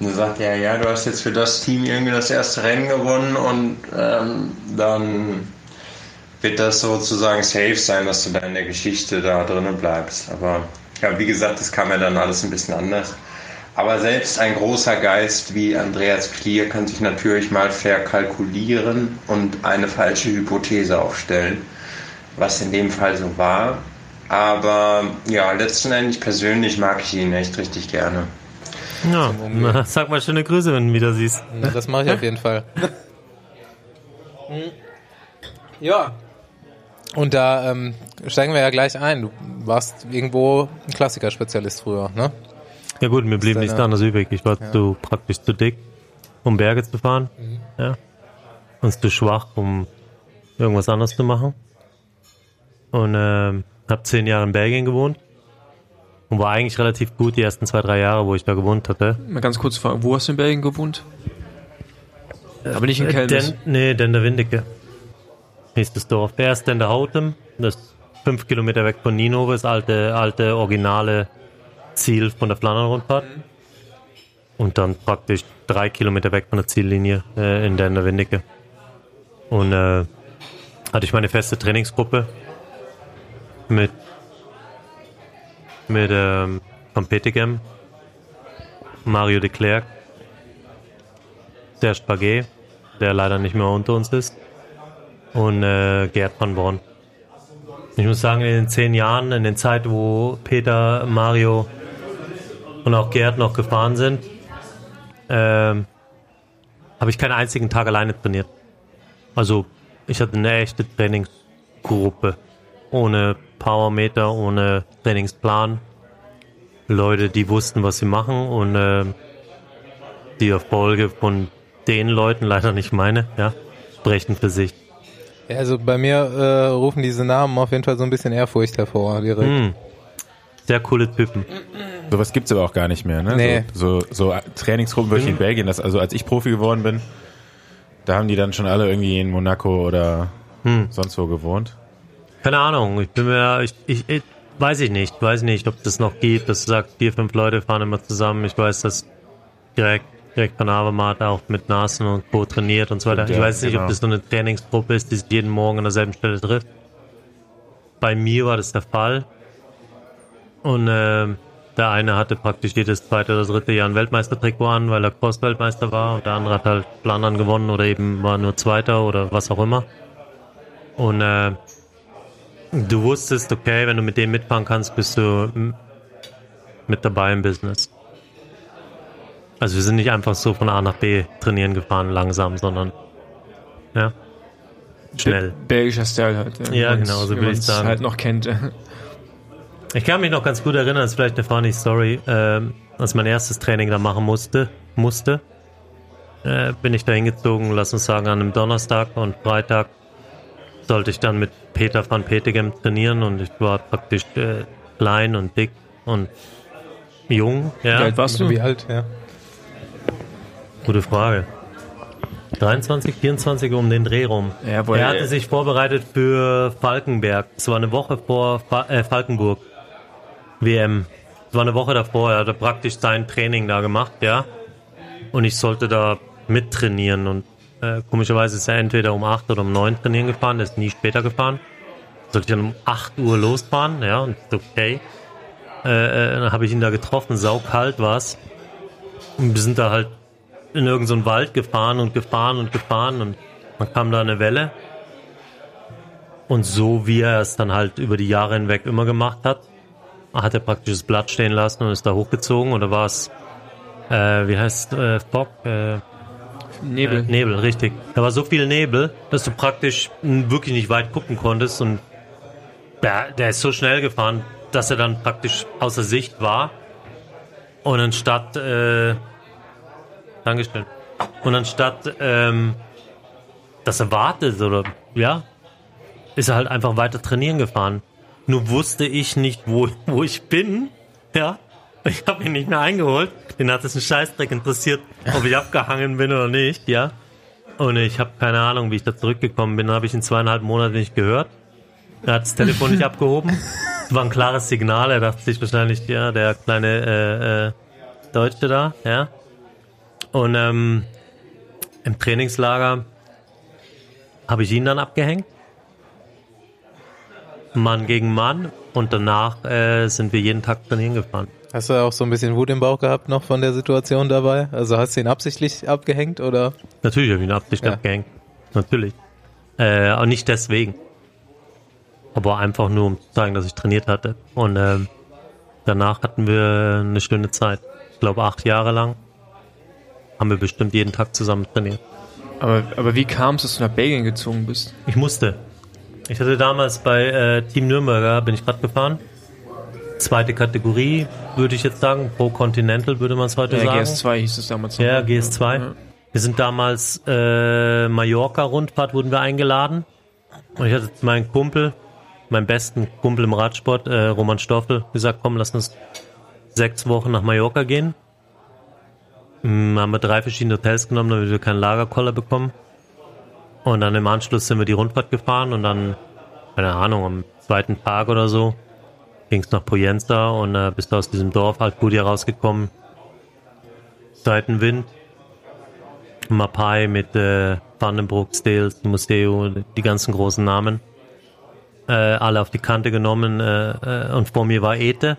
Und dann sagt er, ja, du hast jetzt für das Team irgendwie das erste Rennen gewonnen und ähm, dann wird das sozusagen safe sein, dass du da in der Geschichte da drinnen bleibst. Aber ja, wie gesagt, das kam ja dann alles ein bisschen anders. Aber selbst ein großer Geist wie Andreas Klier kann sich natürlich mal verkalkulieren und eine falsche Hypothese aufstellen, was in dem Fall so war. Aber ja, letzten Endes persönlich mag ich ihn echt richtig gerne. Ja, na, sag mal schöne Grüße, wenn du ihn wieder siehst. Das mache ich auf jeden Fall. ja. Und da ähm, steigen wir ja gleich ein. Du warst irgendwo ein Klassikerspezialist früher, ne? Ja gut, mir blieb nichts anderes übrig. Ich war zu praktisch zu dick, um Berge zu fahren. Ja. Und zu schwach, um irgendwas anderes zu machen. Und ähm, habe zehn Jahre in Belgien gewohnt. Und war eigentlich relativ gut die ersten zwei, drei Jahre, wo ich da gewohnt hatte. Mal ganz kurz fragen, wo hast du in Belgien gewohnt? Aber nicht in Äh, Kelmis. Den, nee, Dender Windeke. Hieß das Dorf. Erst Dender Houtem, das ist fünf Kilometer weg von Ninove, das alte, alte, originale Ziel von der Flandern-Rundfahrt. Und dann praktisch drei Kilometer weg von der Ziellinie äh, in Dender Windeke. Und äh, hatte ich meine feste Trainingsgruppe mit mit ähm, Van Petegem, Mario de Klerk, Serge Paget, der leider nicht mehr unter uns ist, und äh, Gerd van Born. Ich muss sagen, in den zehn Jahren, in den Zeit, wo Peter, Mario und auch Gerd noch gefahren sind, ähm, habe ich keinen einzigen Tag alleine trainiert. Also ich hatte eine echte Trainingsgruppe. Ohne Powermeter, ohne Trainingsplan. Leute, die wussten, was sie machen und äh, die Erfolge von den Leuten, leider nicht meine, ja, sprechen für sich. Ja, also bei mir äh, rufen diese Namen auf jeden Fall so ein bisschen Ehrfurcht hervor. Direkt. Hm. Sehr coole Typen. Sowas gibt's aber auch gar nicht mehr, ne? Nee. So, so, so Trainingsgruppen wirklich in Belgien. Das, also als ich Profi geworden bin, da haben die dann schon alle irgendwie in Monaco oder sonst wo gewohnt. Keine Ahnung, ich bin mir, ich, ich, ich weiß ich nicht, weiß nicht, ob das noch gibt, dass du sagst, vier, fünf Leute fahren immer zusammen. Ich weiß, dass direkt, direkt von Habermat auch mit Nasen und Co. trainiert und so weiter. Ich weiß nicht, genau. ob das so eine Trainingsgruppe ist, die sich jeden Morgen an derselben Stelle trifft. Bei mir war das der Fall. Und ähm, der eine hatte praktisch jedes zweite oder dritte Jahr ein Weltmeistertrikot an, weil er Cross-Weltmeister war und der andere hat halt Flandern gewonnen oder eben war nur Zweiter oder was auch immer. Und äh, du wusstest, okay, wenn du mit dem mitfahren kannst, bist du mit dabei im Business. Also wir sind nicht einfach so von A nach B trainieren gefahren langsam, sondern ja, schnell. Belgischer Style halt. Ja, Wie man's- genau, so wie würde ich sagen. halt noch kennt. Ich kann mich noch ganz gut erinnern, das ist vielleicht eine funny Story, ähm, als mein erstes Training da machen musste, musste, äh, bin ich da hingezogen, lass uns sagen, an einem Donnerstag und Freitag sollte ich dann mit Peter van Petegem trainieren und ich war praktisch äh, klein und dick und jung, Wie ja, alt warst du? Wie alt, ja. Gute Frage. 23, 24 um den Dreh rum. Ja, er hatte sich vorbereitet für Falkenberg. Es war eine Woche vor Fa äh, Falkenburg. WM. Es war eine Woche davor. Er hatte praktisch sein Training da gemacht, ja. Und ich sollte da mittrainieren. Und äh, komischerweise ist er entweder um 8 oder um 9 trainieren gefahren. Er ist nie später gefahren. Sollte ich dann um 8 Uhr losfahren, ja. Und okay. Äh, äh, dann habe ich ihn da getroffen. Saukalt war's. Und wir sind da halt in irgendeinen Wald gefahren und gefahren und gefahren und dann kam da eine Welle. Und so wie er es dann halt über die Jahre hinweg immer gemacht hat, hat er praktisch das Blatt stehen lassen und ist da hochgezogen oder war es, äh, wie heißt äh, Fog? Äh, Nebel. äh, Nebel, richtig. Da war so viel Nebel, dass du praktisch wirklich nicht weit gucken konntest und der, der ist so schnell gefahren, dass er dann praktisch außer Sicht war. Und anstatt, äh, Dankeschön. Und anstatt, ähm, dass er wartet oder, ja, ist er halt einfach weiter trainieren gefahren. Nur wusste ich nicht, wo, wo ich bin, ja. Ich habe ihn nicht mehr eingeholt. Den hat es einen Scheißdreck interessiert, ob ich abgehangen bin oder nicht, ja. Und ich habe keine Ahnung, wie ich da zurückgekommen bin. Habe ich in zweieinhalb Monaten nicht gehört. Er hat das Telefon nicht abgehoben. Es war ein klares Signal. Er dachte sich wahrscheinlich, ja, der kleine äh, äh, Deutsche da, ja. Und ähm, im Trainingslager habe ich ihn dann abgehängt. Mann gegen Mann. Und danach äh, sind wir jeden Tag trainieren gefahren. Hast du auch so ein bisschen Wut im Bauch gehabt noch von der Situation dabei? Also hast du ihn absichtlich abgehängt oder? Natürlich habe ich ihn absichtlich Ja. abgehängt. Natürlich. Äh, aber nicht deswegen. Aber einfach nur, um zu zeigen, dass ich trainiert hatte. Und ähm, danach hatten wir eine schöne Zeit. Ich glaube, acht Jahre lang haben wir bestimmt jeden Tag zusammen trainiert. Aber, aber wie kam es, dass du nach Belgien gezogen bist? Ich musste. Ich hatte damals bei äh, Team Nürnberger, bin ich Rad gefahren. Zweite Kategorie, würde ich jetzt sagen. Pro Continental würde man es heute Ja, sagen. GS2 hieß es damals. noch. Ja, GS2. Ja. Wir sind damals äh, Mallorca-Rundfahrt wurden wir eingeladen. Und ich hatte zu meinem Kumpel, meinem besten Kumpel im Radsport, äh, Roman Stoffel, gesagt, komm, lass uns sechs Wochen nach Mallorca gehen. Hm, haben wir drei verschiedene Hotels genommen, damit wir keinen Lagerkoller bekommen. Und dann im Anschluss sind wir die Rundfahrt gefahren und dann, keine Ahnung, am zweiten Tag oder so ging's nach Poyenza und äh, bist du aus diesem Dorf Alcudia rausgekommen. Seitenwind. Mapai mit äh, Vandenbroek, Stales, Museo, die ganzen großen Namen. Äh, alle auf die Kante genommen äh, äh, und vor mir war Ete,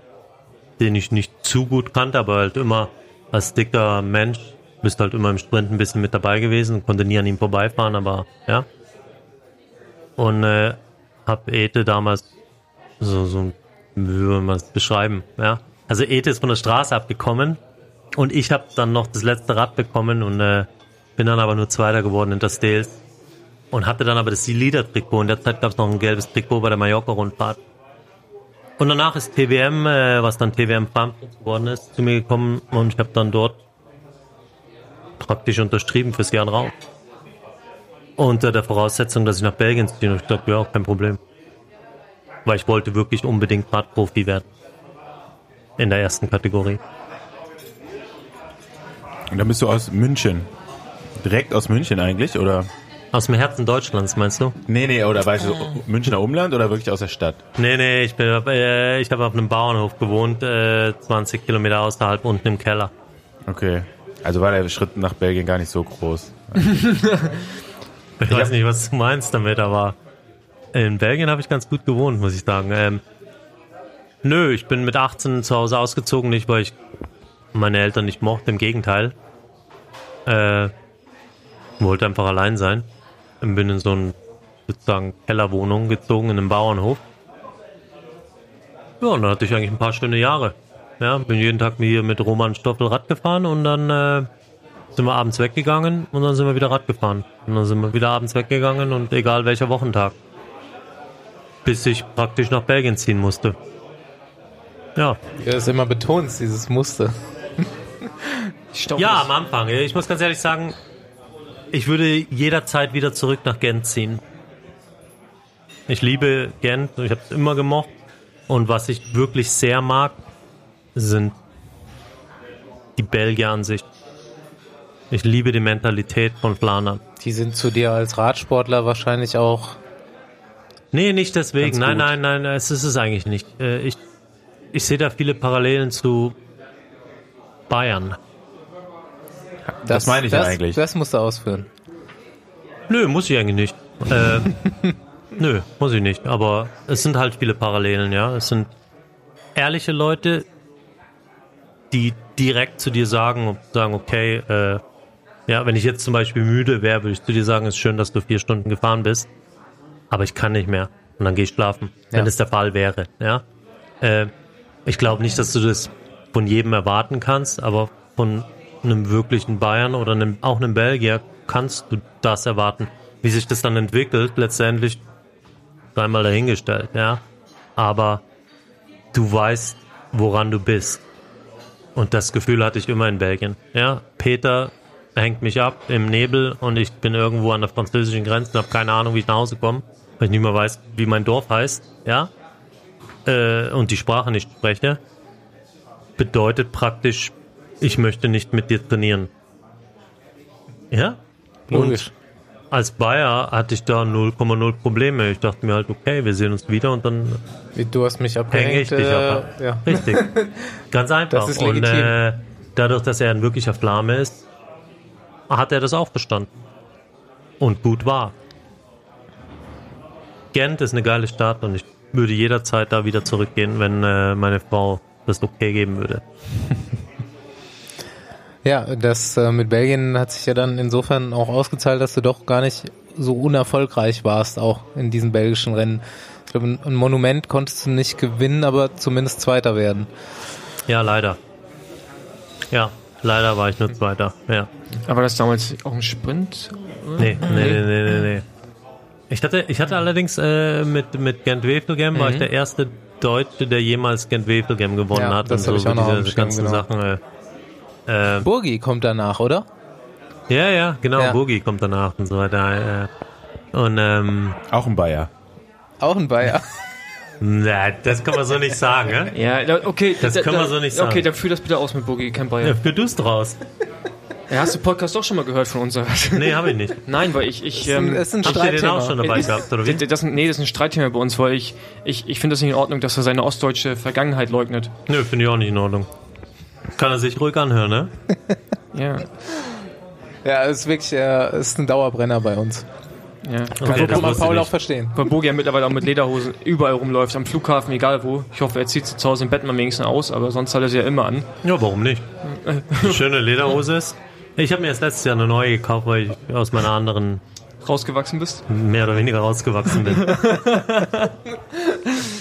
den ich nicht zu gut kannte, aber halt immer als dicker Mensch bist halt immer im Sprint ein bisschen mit dabei gewesen, konnte nie an ihm vorbeifahren, aber ja. Und äh, hab Ete damals so, so wie würde man es beschreiben, ja. Also Ete ist von der Straße abgekommen und ich habe dann noch das letzte Rad bekommen und äh, bin dann aber nur Zweiter geworden in der Stales und hatte dann aber das Leader-Trikot. In der Zeit gab es noch ein gelbes Trikot bei der Mallorca-Rundfahrt. Und danach ist TWM, äh, was dann TWM Frankfurt geworden ist, zu mir gekommen und ich habe dann dort praktisch unterschrieben fürs Jahr drauf. Unter der Voraussetzung, dass ich nach Belgien ziehe. Und ich dachte, ja, kein Problem. Weil ich wollte wirklich unbedingt Radprofi werden. In der ersten Kategorie. Und dann bist du aus München. Direkt aus München eigentlich, oder? Aus dem Herzen Deutschlands, meinst du? Nee, nee, oder weißt du, Münchner Umland oder wirklich aus der Stadt? Nee, nee, ich bin, äh, ich habe auf einem Bauernhof gewohnt, äh, 20 Kilometer außerhalb, unten im Keller. Okay. Also war der Schritt nach Belgien gar nicht so groß. Ich weiß nicht, was du meinst damit, aber in Belgien habe ich ganz gut gewohnt, muss ich sagen. Ähm, nö, ich bin mit 18 zu Hause ausgezogen, nicht weil ich meine Eltern nicht mochte, im Gegenteil. Äh, wollte einfach allein sein. Und bin in so eine sozusagen Kellerwohnung gezogen in einem Bauernhof. Ja, und da hatte ich eigentlich ein paar schöne Jahre. Ja, bin jeden Tag hier mit Roman Stoffel Rad gefahren und dann äh, sind wir abends weggegangen und dann sind wir wieder Rad gefahren. Und dann sind wir wieder abends weggegangen und egal welcher Wochentag. Bis ich praktisch nach Belgien ziehen musste. Ja. Ja, das immer betonst, dieses Muster. Ja, am Anfang. Ich muss ganz ehrlich sagen, ich würde jederzeit wieder zurück nach Gent ziehen. Ich liebe Gent, ich habe es immer gemocht. Und was ich wirklich sehr mag, sind die Belgier an sich. Ich liebe die Mentalität von Flandern. Die sind zu dir als Radsportler wahrscheinlich auch. Nee, nicht deswegen. Nein, gut. nein, nein, es ist es eigentlich nicht. Äh, Ich, ich sehe da viele Parallelen zu Bayern. Das meine ich ja das, eigentlich. Das musst du ausführen. Nö, muss ich eigentlich nicht. Äh, nö, muss ich nicht. Aber es sind halt viele Parallelen, ja. Es sind ehrliche Leute, die direkt zu dir sagen, sagen, okay, äh, ja, wenn ich jetzt zum Beispiel müde wäre, würde ich zu dir sagen, es ist schön, dass du vier Stunden gefahren bist, aber ich kann nicht mehr. Und dann gehe ich schlafen, wenn Ja. es der Fall wäre, ja. Äh, ich glaube nicht, dass du das von jedem erwarten kannst, aber von einem wirklichen Bayern oder einem, auch einem Belgier kannst du das erwarten. Wie sich das dann entwickelt, letztendlich einmal dahingestellt, ja. Aber du weißt, woran du bist. Und das Gefühl hatte ich immer in Belgien. Ja, Peter hängt mich ab im Nebel und ich bin irgendwo an der französischen Grenze und habe keine Ahnung, wie ich nach Hause komme, weil ich nicht mehr weiß, wie mein Dorf heißt. Ja, äh, und die Sprache nicht spreche. Bedeutet praktisch, ich möchte nicht mit dir trainieren. Ja? Logisch. Als Bayer hatte ich da 0,0 Probleme. Ich dachte mir halt, okay, wir sehen uns wieder und dann Wie Du hast mich hänge abgehängt. ich dich äh, ab. ja. Richtig. Ganz einfach. Das ist und äh, dadurch, dass er ein wirklicher Flamme ist, hat er das auch verstanden. Und gut war. Gent ist eine geile Stadt und ich würde jederzeit da wieder zurückgehen, wenn äh, meine Frau das okay geben würde. Ja, das äh, mit Belgien hat sich ja dann insofern auch ausgezahlt, dass du doch gar nicht so unerfolgreich warst, auch in diesen belgischen Rennen. Ich glaube, ein- Monument konntest du nicht gewinnen, aber zumindest Zweiter werden. Ja, leider. Ja, leider war ich nur Zweiter. Ja. Aber das damals auch ein Sprint? Nee, nee, nee, nee, nee, nee. Ich hatte, ich hatte allerdings äh, mit, mit Gent Wevelgem war ich der erste Deutsche, der jemals Gent Wevelgem gewonnen Ja, hat. das und hab ich auch noch diese ganzen genau. Sachen. Äh, äh, Burgi kommt danach, oder? ja, ja, genau, Ja. Boogie kommt danach und so weiter. Äh, und ähm, Auch ein Bayer. Auch ein Bayer. na, das kann man so nicht sagen, ne? Ja, okay. Das da, können wir da- so nicht sagen. Okay, dann führ das bitte aus mit Boogie, kein Ja, Bayer. für du's draus. Ja, hast du Podcast doch schon mal gehört von uns? Nee, habe ich nicht. Nein, weil ich, ich, Das ähm, ist ein Habt ihr den Streitthema. auch schon dabei Ist- gehabt, oder wie? das, das, nee, das ist ein Streitthema bei uns, weil ich, ich, ich finde das nicht in Ordnung, dass er seine ostdeutsche Vergangenheit leugnet. Nö, finde ich auch nicht in Ordnung. Kann er sich ruhig anhören, ne? Ja, Ja, ist wirklich, äh, ist ein Dauerbrenner bei uns. ja. Okay, so das kann man Paul auch verstehen. Weil Bogi ja mittlerweile auch mit Lederhosen überall rumläuft, am Flughafen, egal wo. Ich hoffe, er zieht sie zu Hause im Bett mal wenigstens aus, aber sonst hat er sie ja immer an. Ja, warum nicht? Schöne Lederhose ist. Ich habe mir erst letztes Jahr eine neue gekauft, weil ich aus meiner anderen Rausgewachsen bist? mehr oder weniger rausgewachsen bin.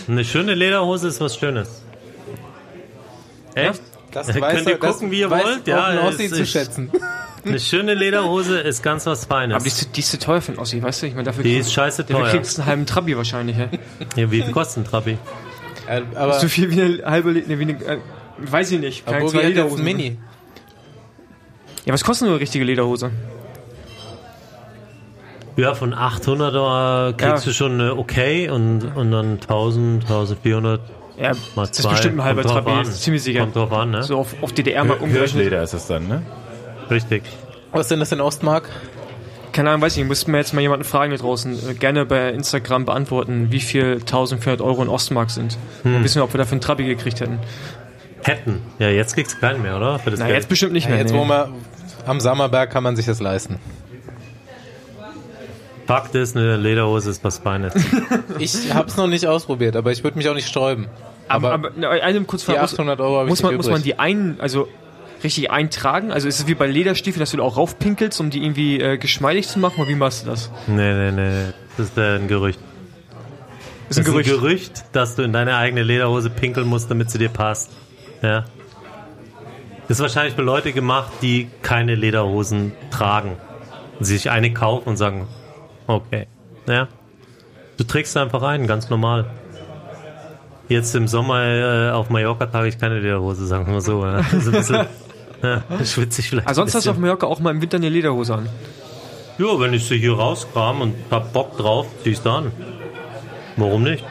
Eine schöne Lederhose ist was Schönes. Echt? Das Könnt weiß ihr er- das gucken, wie ihr wollt? Ja, Ossi zu schätzen. Eine schöne Lederhose ist ganz was Feines. Aber die ist, zu- die ist zu teuer für einen Ossi, weißt du? Ich meine, dafür Die ist scheiße dafür teuer. kriegst du einen halben Trabi wahrscheinlich, ja. Ja, wie viel kostet ein Trabi? Äh, Aber So viel wie eine halbe, ne, wie eine, äh, weiß ich nicht. Keine zwei Lederhosen. Mini. Ja, was kostet nur eine richtige Lederhose? Ja, von 800 Euro kriegst Ja. du schon eine okay und, und dann 1000, 1400 Ja, mal das ist bestimmt ein halber Trabi, ziemlich sicher. Kommt drauf an, ne? So auf, auf DDR-Mark umgerechnet. Hirschleder ist das dann, ne? Richtig. Was sind das in Ostmark? Keine Ahnung, weiß ich nicht. Müssten wir jetzt mal jemanden fragen da draußen. Äh, Gerne bei Instagram beantworten, wie viel 1400 Euro in Ostmark sind. Hm. Dann wissen wir, ob wir dafür einen Trabi gekriegt hätten. Hätten. Ja, jetzt kriegst du keinen mehr, oder? Für das Na, Geld. jetzt bestimmt nicht Ja, mehr. jetzt nee. wo man am Sammerberg kann man sich das leisten. Fakt ist, eine Lederhose ist was Feines. Ich habe es noch nicht ausprobiert, aber ich würde mich auch nicht sträuben. aber, Aber, aber eine kurz die Frage. Muss, 800 Euro muss, man, muss man die ein, also richtig eintragen? Also ist es wie bei Lederstiefeln, dass du da auch raufpinkelst, um die irgendwie äh, geschmeidig zu machen? Oder wie machst du das? nee, nee, nee. Das ist äh, ein Gerücht. Das ist ein das Gerücht. ist ein Gerücht, dass du in deine eigene Lederhose pinkeln musst, damit sie dir passt. Ja. Das ist wahrscheinlich für Leute gemacht, die keine Lederhosen tragen. Sich eine kaufen und sagen, okay. Ja. Du trägst einfach ein, ganz normal. Jetzt im Sommer äh, auf Mallorca trage ich keine Lederhose, sagen wir mal so. Ja. Also ein bisschen ja, schwitzig vielleicht. Aber sonst hast du auf. Mallorca auch mal im Winter eine Lederhose an. Ja, wenn ich sie hier rauskram und hab Bock drauf, zieh ich's da an. Warum nicht?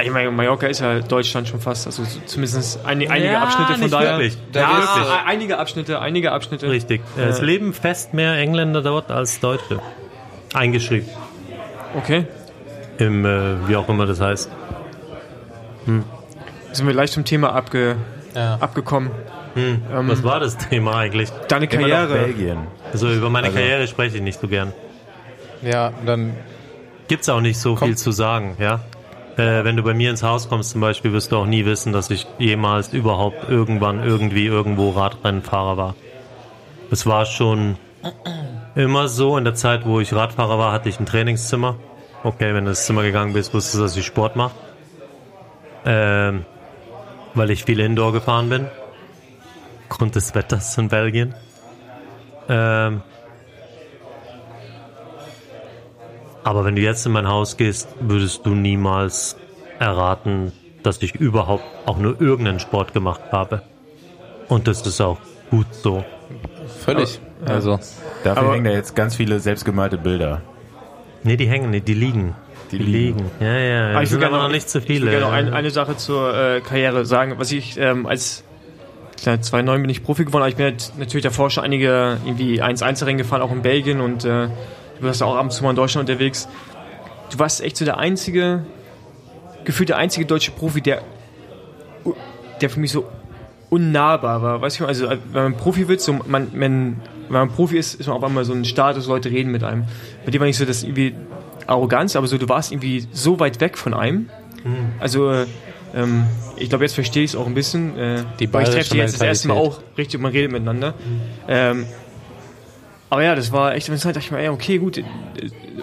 Ich meine, Mallorca ist ja Deutschland schon fast, also zumindest ein, einige Ja, Abschnitte von nicht daher. wirklich. Ja, Ja, wirklich. e- einige Abschnitte, einige Abschnitte. Richtig. Es leben fest mehr Engländer dort als Deutsche. Eingeschrieben. Okay. Im, äh, wie auch immer das heißt. Sind wir gleich zum Thema abge, Ja. abgekommen. Hm. Was war das Thema eigentlich? Deine Immer Karriere. Belgien. Also über meine Also- Karriere spreche ich nicht so gern. Ja, dann Gibt's auch nicht so Komm. viel zu sagen, ja. Äh, wenn du bei mir ins Haus kommst zum Beispiel, wirst du auch nie wissen, dass ich jemals überhaupt irgendwann irgendwie irgendwo Radrennfahrer war. Es war schon immer so, in der Zeit, wo ich Radfahrer war, hatte ich ein Trainingszimmer. Okay, wenn du ins Zimmer gegangen bist, wusstest du, dass ich Sport mache. Ähm, weil ich viel Indoor gefahren bin. Grund des Wetters in Belgien. Ähm, aber wenn du jetzt in mein Haus gehst, würdest du niemals erraten, dass ich überhaupt auch nur irgendeinen Sport gemacht habe. Und das ist auch gut so. völlig. Also, Dafür Aber- hängen da jetzt ganz viele selbstgemalte Bilder. Nee, die hängen nicht, die liegen. Die Die, liegen. liegen. Ja, ja. Aber Das ich will gerne aber noch noch- nicht zu Ich will viele. gerne noch ein, eine Sache zur äh, Karriere sagen. Was ich ähm, als klar, 2009 bin ich Profi geworden, aber ich bin halt natürlich davor schon einige irgendwie 1-1-Rennen gefahren, auch in Belgien und äh, du warst auch ab und zu mal in Deutschland unterwegs. Du warst echt so der einzige, gefühlt der einzige deutsche Profi, der, der für mich so unnahbar war. Weißt du, also wenn man Profi wird, so man, man, wenn man Profi ist, ist man auf einmal so ein Status, Leute reden mit einem. Bei dir war nicht so das irgendwie Arroganz, aber so du warst irgendwie so weit weg von einem. Also äh, ich glaube, jetzt verstehe ich es auch ein bisschen. Äh, Die ich treffe die jetzt das erste Mal auch richtig und man redet miteinander. Ähm, aber ja, das war echt, in der Zeit dachte ich mir, ey, okay, gut, äh,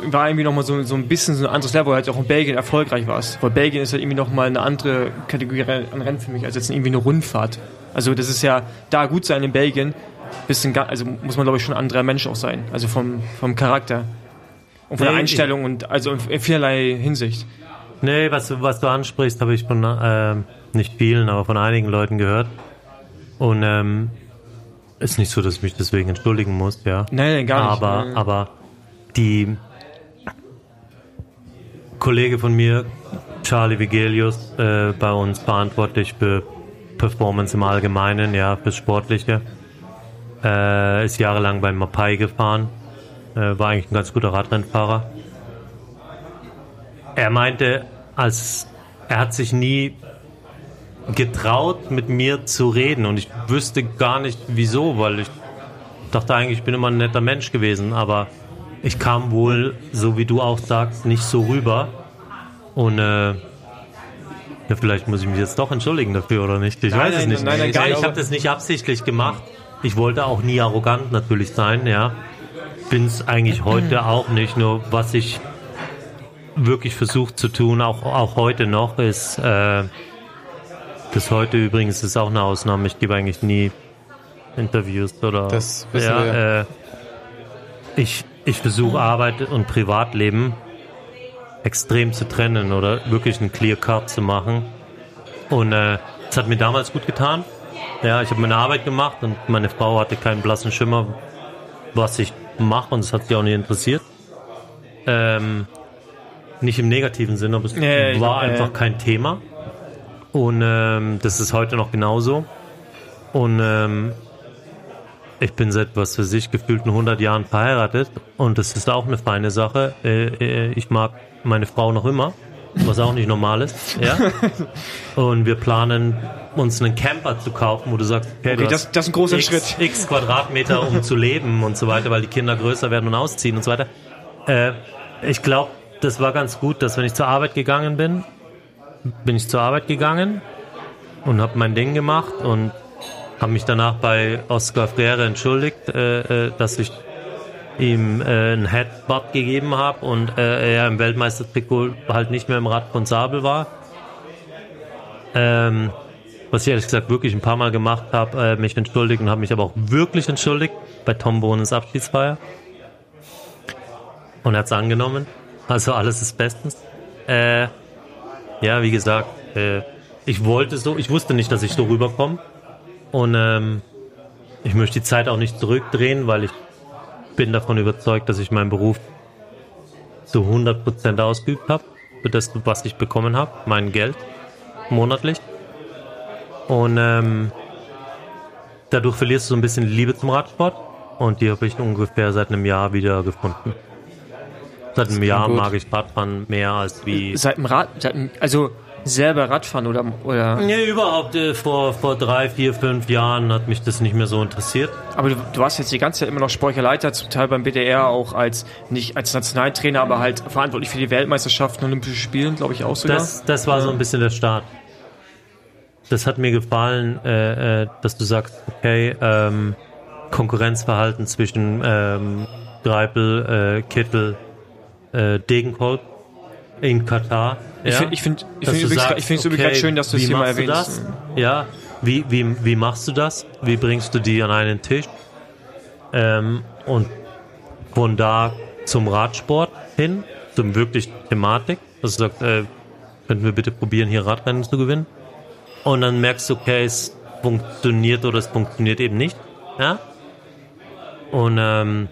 war irgendwie nochmal so, so ein bisschen so ein anderes Level, weil halt auch in Belgien erfolgreich warst. Weil Belgien ist halt irgendwie nochmal eine andere Kategorie an Rennen für mich, als jetzt irgendwie eine Rundfahrt. Also das ist ja, da gut sein in Belgien, bisschen, also muss man glaube ich schon ein anderer Mensch auch sein. Also vom, vom Charakter. Und von der Nee, Einstellung und also in, vielerlei Hinsicht. Nee, was, du- was du ansprichst, habe ich von ähm, nicht vielen, aber von einigen Leuten gehört. Und ähm, ist nicht so, dass ich mich deswegen entschuldigen muss, ja. Nein, nein, gar nicht. aber, Nein. aber die Kollege von mir, Charlie Vigelius, äh, bei uns verantwortlich für Performance im Allgemeinen, ja, fürs Sportliche. Äh, ist jahrelang beim Mapai gefahren, äh, war eigentlich ein ganz guter Radrennfahrer. Er meinte, als er hat sich nie getraut, mit mir zu reden und ich wüsste gar nicht wieso, weil ich dachte eigentlich, ich bin immer ein netter Mensch gewesen, aber ich kam wohl, so wie du auch sagst, nicht so rüber. Und äh, ja, vielleicht muss ich mich jetzt doch entschuldigen dafür oder nicht. Ich Nein, weiß es nein, nicht. nein, ich ich habe das nicht absichtlich gemacht. Ich wollte auch nie arrogant natürlich sein, ja. Bin es eigentlich heute auch nicht. Nur was ich wirklich versucht zu tun, auch, auch heute noch, ist, äh, das heute übrigens ist auch eine Ausnahme. Ich gebe eigentlich nie Interviews oder Das wissen ja, wir. Äh, ich, ich versuche Arbeit und Privatleben extrem zu trennen oder wirklich einen Clear Cut zu machen. Und äh, das hat mir damals gut getan. Ja, ich habe meine Arbeit gemacht und meine Frau hatte keinen blassen Schimmer, was ich mache und das hat sie auch nicht interessiert. Ähm, nicht im negativen Sinne, aber es ja, war ja, einfach ja. kein Thema. Und ähm, das ist heute noch genauso. Und ähm, ich bin seit, was für sich, gefühlten 100 Jahren verheiratet und das ist auch eine feine Sache. Äh, äh, ich mag meine Frau noch immer, was auch nicht normal ist. Ja? Und wir planen, uns einen Camper zu kaufen, wo du sagst, okay, Okay, du das, das ist ein großer x, Schritt. x Quadratmeter, um zu leben und so weiter, weil die Kinder größer werden und ausziehen und so weiter. Äh, ich glaube, das war ganz gut, dass wenn ich zur Arbeit gegangen bin, bin ich zur Arbeit gegangen und habe mein Ding gemacht und habe mich danach bei Oscar Freire entschuldigt, äh, äh, dass ich ihm äh, ein Headbutt gegeben habe und äh, er im Weltmeistertrikot halt nicht mehr im Rad von Sabel war. Ähm, was ich ehrlich gesagt wirklich ein paar Mal gemacht habe, äh, mich entschuldigt und habe mich aber auch wirklich entschuldigt bei Tom Bohnens Abschiedsfeier. Und er hat es angenommen. Also alles ist bestens. Äh, ja, wie gesagt, äh, ich wollte so, ich wusste nicht, dass ich so rüberkomme. Und ähm, ich möchte die Zeit auch nicht zurückdrehen, weil ich bin davon überzeugt, dass ich meinen Beruf zu 100% ausgeübt habe. Für das, was ich bekommen habe, mein Geld monatlich. Und ähm, dadurch verlierst du so ein bisschen Liebe zum Radsport. Und die habe ich ungefähr seit einem Jahr wieder gefunden. Seit einem Jahr gut. mag ich Radfahren mehr als wie. Seit dem Rad, seit also selber Radfahren oder, oder Nee, überhaupt. Äh, vor, vor drei, vier, fünf Jahren hat mich das nicht mehr so interessiert. aber du, du warst jetzt die ganze Zeit immer noch Sportleiter, zum Teil beim BDR auch als, nicht als Nationaltrainer, aber halt verantwortlich für die Weltmeisterschaften, Olympische Spielen, glaube ich auch sogar. Das, das war so ein bisschen der Start. Das hat mir gefallen, äh, äh, dass du sagst, okay, ähm, Konkurrenzverhalten zwischen ähm, Greipel, äh, Kittel, äh, Degenkolb in Katar. Ich ja? ich find- ich Dass find übrigens- sagst, ich find's übrigens okay, schön, dass du es hier mal erwähnst. Das? Ja, wie, wie, wie machst du das? Wie bringst du die an einen Tisch? Ähm, und von da zum Radsport hin, zum wirklich Thematik, dass du sagst, äh, könnten wir bitte probieren, hier Radrennen zu gewinnen? Und dann merkst du, okay, es funktioniert oder es funktioniert eben nicht. Ja? Und ähm,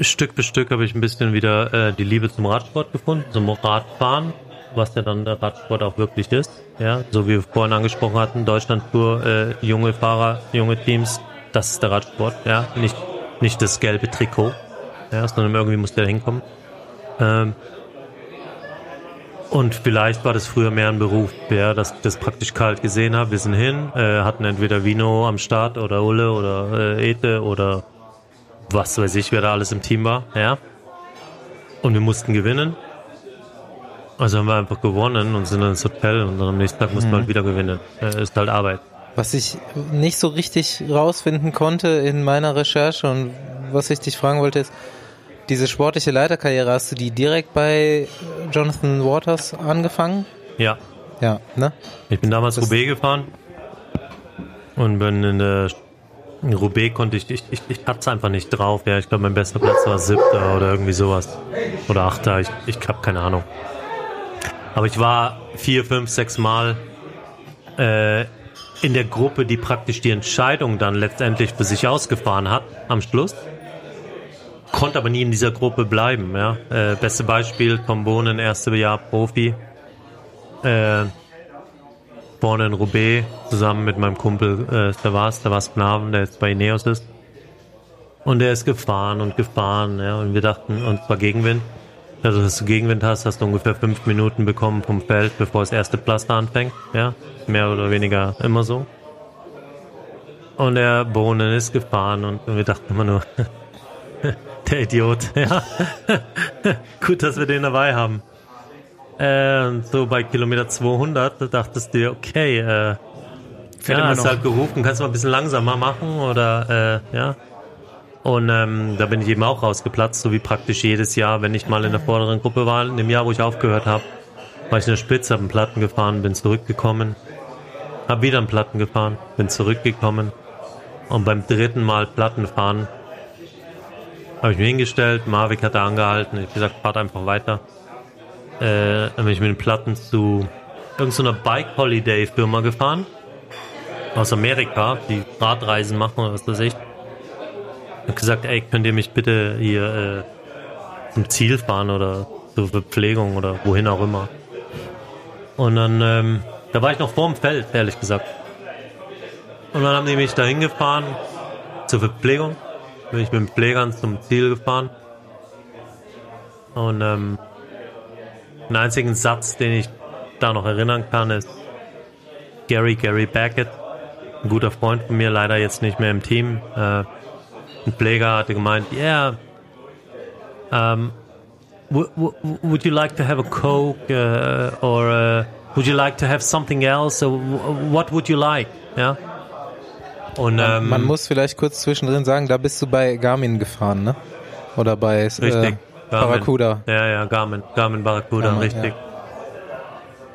Stück für Stück habe ich ein bisschen wieder äh, die Liebe zum Radsport gefunden, zum Radfahren, was ja dann der Radsport auch wirklich ist. Ja, so wie wir vorhin angesprochen hatten, Deutschland Tour, äh, junge Fahrer, junge Teams, das ist der Radsport. Ja, nicht nicht das gelbe Trikot, ja, sondern irgendwie muss der hinkommen. Ähm, und vielleicht war das früher mehr ein Beruf, ja, dass ich das praktisch kalt gesehen habe. Wir sind hin, äh, hatten entweder Vino am Start oder Ulle oder äh, Ete oder was weiß ich, wer da alles im Team war, ja. Und wir mussten gewinnen. Also haben wir einfach gewonnen und sind dann ins Hotel und dann am nächsten Tag mussten wir halt wieder gewinnen. Äh, ist halt Arbeit. Was ich nicht so richtig rausfinden konnte in meiner Recherche und was ich dich fragen wollte ist, diese sportliche Leiterkarriere, hast du die direkt bei Jonathan Waters angefangen? Ja. Ja, ne? Ich bin damals Das- Roubaix gefahren und bin in der in Roubaix konnte ich, ich, ich, ich es einfach nicht drauf. Ja, ich glaube, mein bester Platz war siebter oder irgendwie sowas. Oder achter, ich, ich habe keine Ahnung. Aber ich war vier, fünf, sechs Mal äh, in der Gruppe, die praktisch die Entscheidung dann letztendlich für sich ausgefahren hat am Schluss. Konnte aber nie in dieser Gruppe bleiben. Ja. Äh, beste Beispiel, Tom Bohnen, erste Jahr Profi. Äh, vorne in Roubaix zusammen mit meinem Kumpel äh, Stavas, Stavas Knaven, der jetzt bei Ineos ist. Und der ist gefahren und gefahren, ja, und wir dachten, und zwar Gegenwind. Also, dass du Gegenwind hast, hast du ungefähr fünf Minuten bekommen vom Feld, bevor das erste Pflaster anfängt, ja. Mehr oder weniger immer so. Und der Bohnen ist gefahren und wir dachten immer nur, der Idiot, ja. Gut, dass wir den dabei haben. Äh, und so bei Kilometer 200 da dachtest du dir, okay, äh, Fährt ja, hast halt gerufen, kannst du mal ein bisschen langsamer machen oder äh, ja. Und ähm, da bin ich eben auch rausgeplatzt, so wie praktisch jedes Jahr, wenn ich mal in der vorderen Gruppe war, in dem Jahr, wo ich aufgehört habe, war ich in der Spitze, habe einen Platten gefahren, bin zurückgekommen, habe wieder einen Platten gefahren, bin zurückgekommen und beim dritten Mal Platten fahren habe ich mich hingestellt, Marvik hat da angehalten, ich hab gesagt, fahrt einfach weiter. Äh, bin ich mit den Platten zu irgendeiner Bike-Holiday-Firma gefahren aus Amerika, die Radreisen machen oder was weiß ich. Hab gesagt, ey, könnt ihr mich bitte hier äh, zum Ziel fahren oder zur Verpflegung oder wohin auch immer. Und dann, ähm, da war ich noch vorm Feld, ehrlich gesagt. Und dann haben die mich dahin gefahren zur Verpflegung. Bin ich mit den Pflegern zum Ziel gefahren. Und ähm, den einzigen Satz, den ich da noch erinnern kann, ist Gary, Gary Backett, ein guter Freund von mir, leider jetzt nicht mehr im Team. Äh, ein Pfleger hatte gemeint, yeah, um, would you like to have a Coke uh, or uh, would you like to have something else? W- what would you like? Ja. Und ähm, Man muss vielleicht kurz zwischendrin sagen, da bist du bei Garmin gefahren, ne? Oder bei äh, Richtig. Garmin. Barracuda. Ja, ja, Garmin, Garmin Barracuda, Garmin, richtig.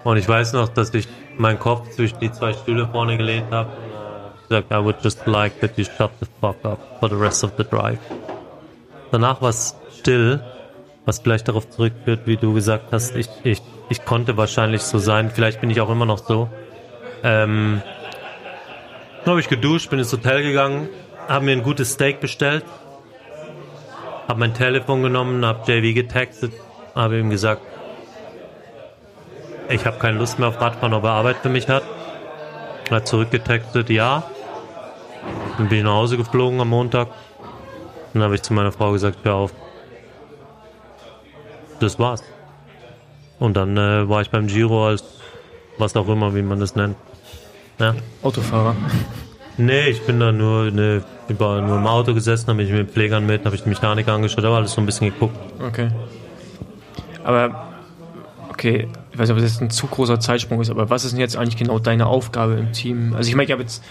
Und ich weiß noch, dass ich meinen Kopf zwischen die zwei Stühle vorne gelehnt habe und äh, gesagt, I would just like that you shut the fuck up for the rest of the drive. Danach war es still, was vielleicht darauf zurückführt, wie du gesagt hast, ich, ich, ich konnte wahrscheinlich so sein, vielleicht bin ich auch immer noch so. Ähm, dann habe ich geduscht, bin ins Hotel gegangen, habe mir ein gutes Steak bestellt, habe mein Telefon genommen, habe JV getextet, habe ihm gesagt, ich habe keine Lust mehr auf Radfahren, ob er Arbeit für mich hat. Er hat zurückgetextet, ja. Dann bin ich nach Hause geflogen am Montag. Dann habe ich zu meiner Frau gesagt, hör auf. Das war's. Und dann äh, war ich beim Giro als was auch immer, wie man das nennt. Ja. Autofahrer. Nee, ich bin da nur, ne, ich war nur im Auto gesessen, habe mich mit Pflegern mit, habe ich die Mechanik angeschaut, habe alles so ein bisschen geguckt. Okay. Aber, okay, ich weiß nicht, ob das jetzt ein zu großer Zeitsprung ist, aber was ist denn jetzt eigentlich genau deine Aufgabe im Team? Also ich meine, ich habe jetzt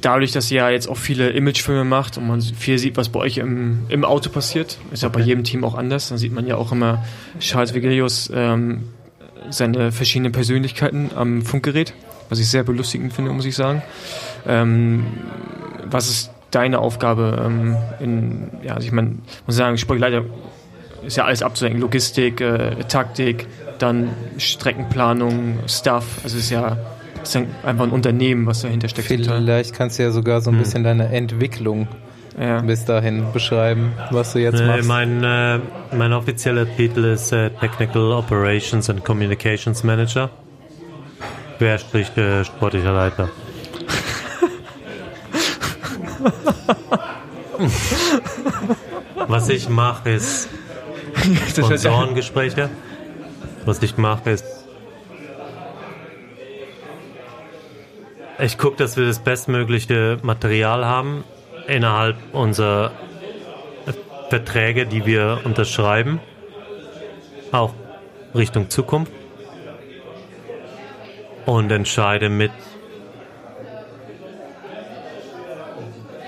dadurch, dass ihr ja jetzt auch viele Imagefilme macht und man viel sieht, was bei euch im, im Auto passiert, ist ja bei jedem Team auch anders, dann sieht man ja auch immer Charles Vigilius ähm, seine verschiedenen Persönlichkeiten am Funkgerät, was ich sehr belustigend finde, muss ich sagen. Ähm, was ist deine Aufgabe ähm, in, ja, also ich meine, muss sagen, Sportleiter ist ja alles abzudenken, Logistik, äh, Taktik, dann Streckenplanung, Stuff, also es ist ja, ist ja einfach ein Unternehmen, was dahinter steckt. Vielleicht kannst du ja sogar so ein bisschen deine Entwicklung Ja. bis dahin beschreiben, was du jetzt Äh, machst. mein, äh, mein offizieller Titel ist äh, Technical Operations and Communications Manager. Querstrich äh, sportlicher Leiter. Was ich mache, ist Sponsorengespräche. Was ich mache, ist ich gucke, dass wir das bestmögliche Material haben innerhalb unserer Verträge, die wir unterschreiben, auch Richtung Zukunft und entscheide mit,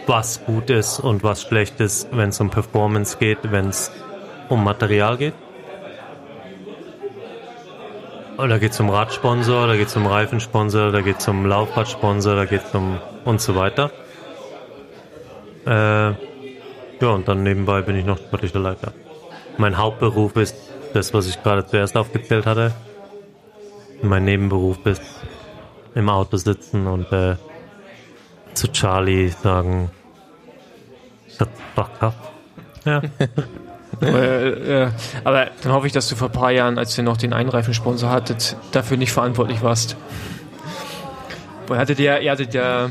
was gut ist und was schlecht ist, wenn es um Performance geht, wenn es um Material geht. Da geht es um Radsponsor, da geht es um Reifensponsor, da geht es um Laufradsponsor, da geht es um und so weiter. Äh, ja, und dann nebenbei bin ich noch sportlicher Leiter. Mein Hauptberuf ist das, was ich gerade zuerst aufgezählt hatte. Mein Nebenberuf ist im Auto sitzen und äh, zu Charlie sagen, shut the fuck up. Ja, äh, äh, aber dann hoffe ich, dass du vor ein paar Jahren, als ihr noch den Einreifensponsor hattet, dafür nicht verantwortlich warst. Weil hattet ihr, ihr hattet ja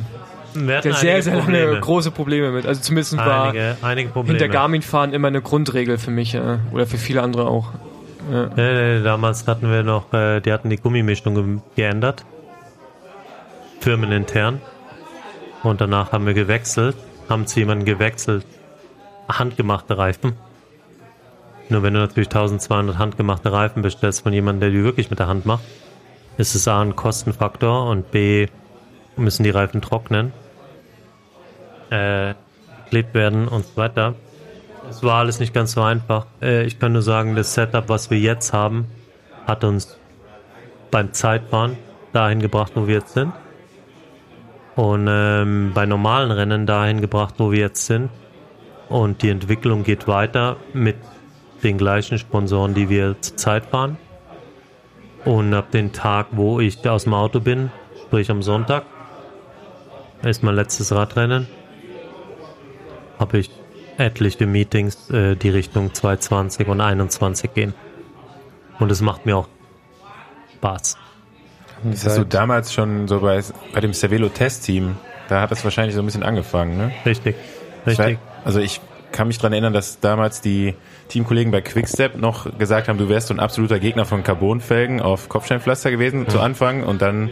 sehr, sehr lange Probleme. große Probleme mit. Also zumindest war Einige, einige Probleme. hinter Garmin-Fahren immer eine Grundregel für mich äh, oder für viele andere auch. Nee, nee, damals hatten wir noch, äh, die hatten die Gummimischung ge- geändert. Firmenintern. Und danach haben wir gewechselt, haben zu jemandem gewechselt. Handgemachte Reifen. Nur wenn du natürlich 1200 handgemachte Reifen bestellst von jemandem, der die wirklich mit der Hand macht, ist es A ein Kostenfaktor und B müssen die Reifen trocknen, äh, geklebt werden und so weiter. Es war alles nicht ganz so einfach. Äh, ich kann nur sagen, das Setup, was wir jetzt haben, hat uns beim Zeitfahren dahin gebracht, wo wir jetzt sind. Und ähm, bei normalen Rennen dahin gebracht, wo wir jetzt sind. Und die Entwicklung geht weiter mit den gleichen Sponsoren, die wir zurzeit fahren. Und ab dem Tag, wo ich aus dem Auto bin, sprich am Sonntag, ist mein letztes Radrennen, habe ich etliche Meetings, äh, die Richtung 220 und 21 gehen. Und es macht mir auch Spaß. Das hast du damals schon so bei, bei dem Cervelo-Test-Team, da hat das wahrscheinlich so ein bisschen angefangen, ne? Richtig, Ich richtig. weiß- Also ich kann mich daran erinnern, dass damals die Teamkollegen bei Quickstep noch gesagt haben, du wärst so ein absoluter Gegner von Carbonfelgen auf Kopfsteinpflaster gewesen zu Anfang und dann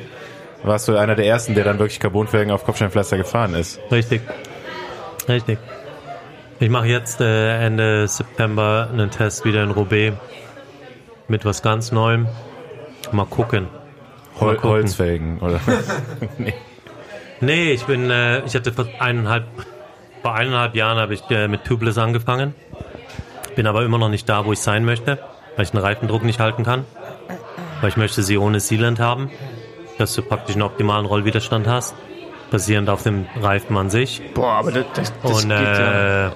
warst du einer der ersten, der dann wirklich Carbonfelgen auf Kopfsteinpflaster gefahren ist. Richtig. Richtig. Ich mache jetzt äh, Ende September einen Test wieder in Roubaix mit was ganz Neuem. Mal gucken. Hol gucken. Holzfelgen oder Nee, ich bin, äh, ich hatte vor eineinhalb, vor eineinhalb Jahren habe ich äh, mit Tubeless angefangen. Bin aber immer noch nicht da, wo ich sein möchte, weil ich den Reifendruck nicht halten kann. Weil ich möchte sie ohne Sealant haben, dass du praktisch einen optimalen Rollwiderstand hast, basierend auf dem Reifen an sich. Boah, aber das, das, das Und geht ja.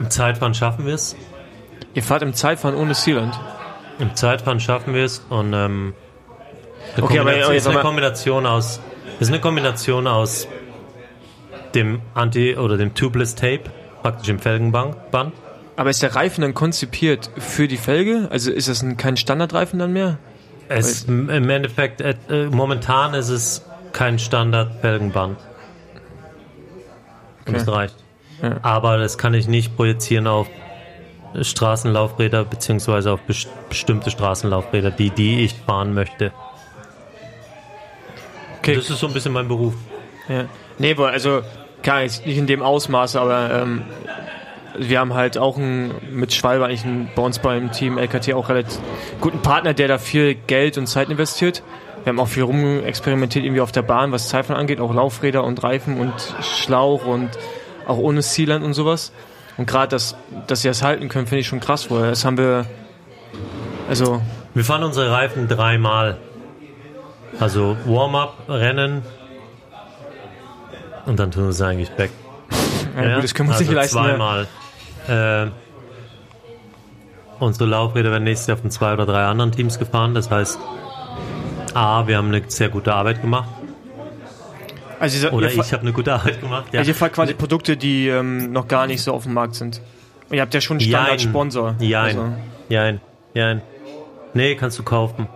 Im Zeitfahren schaffen wir es. Ihr fahrt im Zeitfahren ohne Sealant. Im Zeitfahren schaffen wir es und ähm, eine Okay, aber jetzt ist eine Kombination aus ist eine Kombination aus dem Anti- oder dem Tubeless Tape, praktisch im Felgenband, Band. Aber ist der Reifen dann konzipiert für die Felge? Also ist das ein, kein Standardreifen dann mehr? Es, im Endeffekt, äh, momentan ist es kein Standard-Felgenband. Und Okay. das reicht. Ja. Aber das kann ich nicht projizieren auf Straßenlaufräder beziehungsweise auf bes- bestimmte Straßenlaufräder, die, die ich fahren möchte. Okay. Das ist so ein bisschen mein Beruf. Ja. Nee, also, klar, jetzt nicht in dem Ausmaß, aber ähm, wir haben halt auch einen, mit Schwalbe eigentlich einen, bei uns beim Team LKT auch relativ guten Partner, der da viel Geld und Zeit investiert. Wir haben auch viel rumexperimentiert irgendwie auf der Bahn, was Zeitfahren angeht, auch Laufräder und Reifen und Schlauch und auch ohne Sealant und sowas. Und gerade, dass, dass sie das halten können, finde ich schon krass, weil das haben wir, also, Wir fahren unsere Reifen dreimal. Also Warm-up, Rennen und dann tun wir sie eigentlich weg. ja, gut, das können wir uns also nicht leisten. Ja. Zweimal. Äh, unsere Laufräder werden nächstes Jahr von zwei oder drei anderen Teams gefahren. Das heißt, A, wir haben eine sehr gute Arbeit gemacht. Also, dieser, Oder ich habe eine gute Arbeit gemacht. Ja. Also ihr fahrt quasi Produkte, die ähm, noch gar nicht so auf dem Markt sind. Und ihr habt ja schon einen Standard-Sponsor. Jein. Also, Jein. Jein. Nee, kannst du kaufen.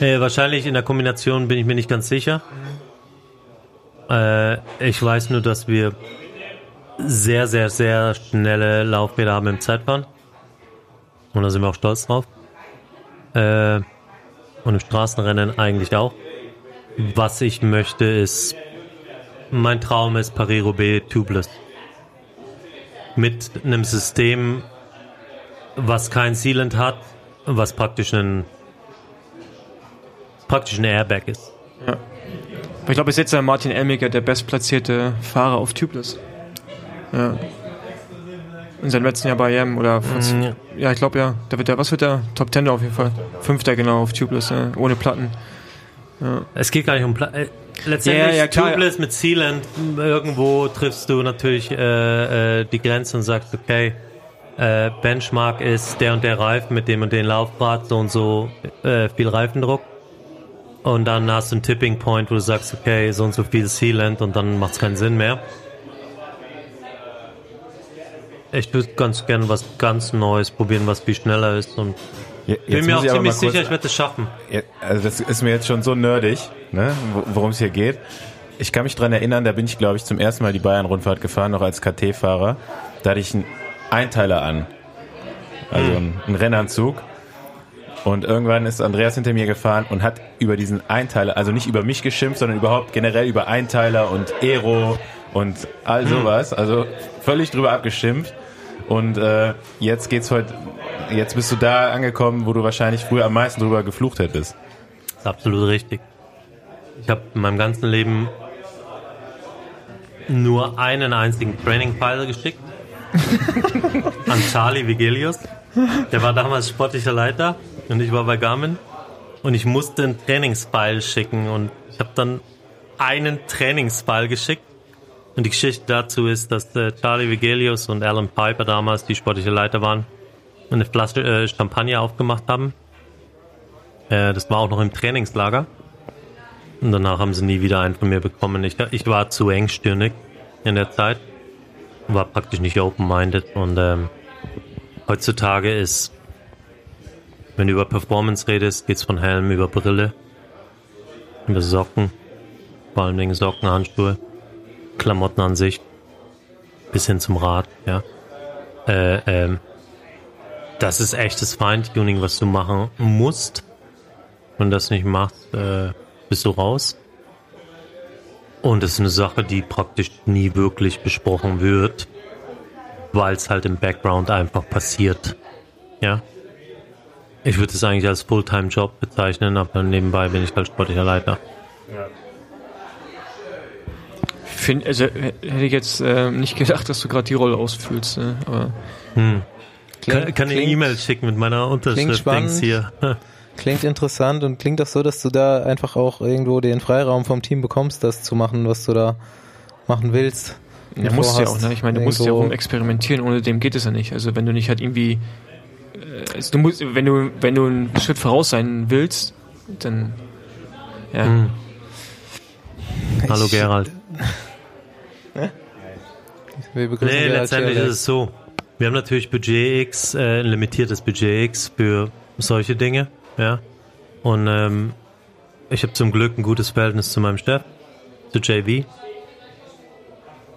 Äh, wahrscheinlich in der Kombination bin ich mir nicht ganz sicher. Äh, ich weiß nur, dass wir sehr, sehr, sehr schnelle Laufräder haben im Zeitfahren. Und da sind wir auch stolz drauf. Äh, und im Straßenrennen eigentlich auch. Was ich möchte ist, mein Traum ist Paris-Roubaix Tubeless. Mit einem System, was kein Sealant hat, was praktisch ein praktisch ein Airbag ist. aber ich glaube, bis jetzt ist Martin Elmiger der bestplatzierte Fahrer auf Tubeless. Ja. In seinem letzten Jahr bei EM oder Mm, ja. ja, ich glaube ja. Da wird der, was wird der? Top 10 auf jeden Fall. Fünfter genau auf Tubeless, ja, ohne Platten. Es geht gar nicht um Pla äh, Letztendlich Ja, ja, klar. Tubeless mit Sealant, irgendwo triffst du natürlich äh, äh, die Grenze und sagst, okay, äh, Benchmark ist der und der Reifen mit dem und den Laufrad, so und so äh, viel Reifendruck. Und dann hast du einen Tipping Point, wo du sagst, okay, so und so viel Sealant und dann macht es keinen Sinn mehr. Ich würde ganz gerne was ganz Neues probieren, was viel schneller ist und Ja, bin mir auch ziemlich sicher, ich werde es schaffen. Also das ist mir jetzt schon so nerdig, ne, wo- worum es hier geht. Ich kann mich dran erinnern, da bin ich, glaube ich, zum ersten Mal die Bayern-Rundfahrt gefahren, noch als KT-Fahrer. Da hatte ich einen Einteiler an. Also einen, einen Rennanzug. Und irgendwann ist Andreas hinter mir gefahren und hat über diesen Einteiler, also nicht über mich geschimpft, sondern überhaupt generell über Einteiler und Aero und all sowas. Also völlig drüber abgeschimpft. Und äh, jetzt geht's heute, jetzt bist du da angekommen, wo du wahrscheinlich früher am meisten drüber geflucht hättest. Das ist absolut richtig. Ich habe in meinem ganzen Leben nur einen einzigen Training-File geschickt. an Charlie Vigelius. Der war damals sportlicher Leiter und ich war bei Garmin. Und ich musste einen Trainingsfile schicken und ich habe dann einen Trainingsfile geschickt. Und die Geschichte dazu ist, dass äh, Charlie Vigelius und Alan Piper damals, die sportliche Leiter waren, eine Flasche äh, Champagner aufgemacht haben. Äh, das war auch noch im Trainingslager. Und danach haben sie nie wieder einen von mir bekommen. Ich, ich war zu engstirnig in der Zeit. War praktisch nicht open-minded. Und ähm, heutzutage ist, wenn du über Performance redest, geht's von Helm über Brille, über Socken, vor allen Dingen Socken, Handschuhe, Klamotten an sich, bis hin zum Rad, ja. Äh, ähm, das ist echtes Feintuning, was du machen musst. Wenn du das nicht machst, äh, bist du raus. Und es ist eine Sache, die praktisch nie wirklich besprochen wird, weil es halt im Background einfach passiert. Ja. Ich würde es eigentlich als Fulltime-Job bezeichnen, aber nebenbei bin ich halt sportlicher Leiter. Find, also hätte ich jetzt äh, nicht gedacht, dass du gerade die Rolle ausfüllst. Ne? Aber Kann, Klingt- kann eine klingt- E-Mail schicken mit meiner Unterschrift. Dings hier. Klingt interessant und klingt auch so, dass du da einfach auch irgendwo den Freiraum vom Team bekommst, das zu machen, was du da machen willst. Ja, musst du ja auch, ne? Ich meine, du musst ja rum experimentieren, ohne dem geht es ja nicht. Also wenn du nicht halt irgendwie also du musst, wenn du, wenn du einen Schritt voraus sein willst, dann ja. Hm. Hallo Gerald. Wir begrüßen Nee, letztendlich ist es so. Wir haben natürlich Budget X, äh, ein limitiertes Budget X für solche Dinge, ja. Und ähm, ich habe zum Glück ein gutes Verhältnis zu meinem Chef, zu JV.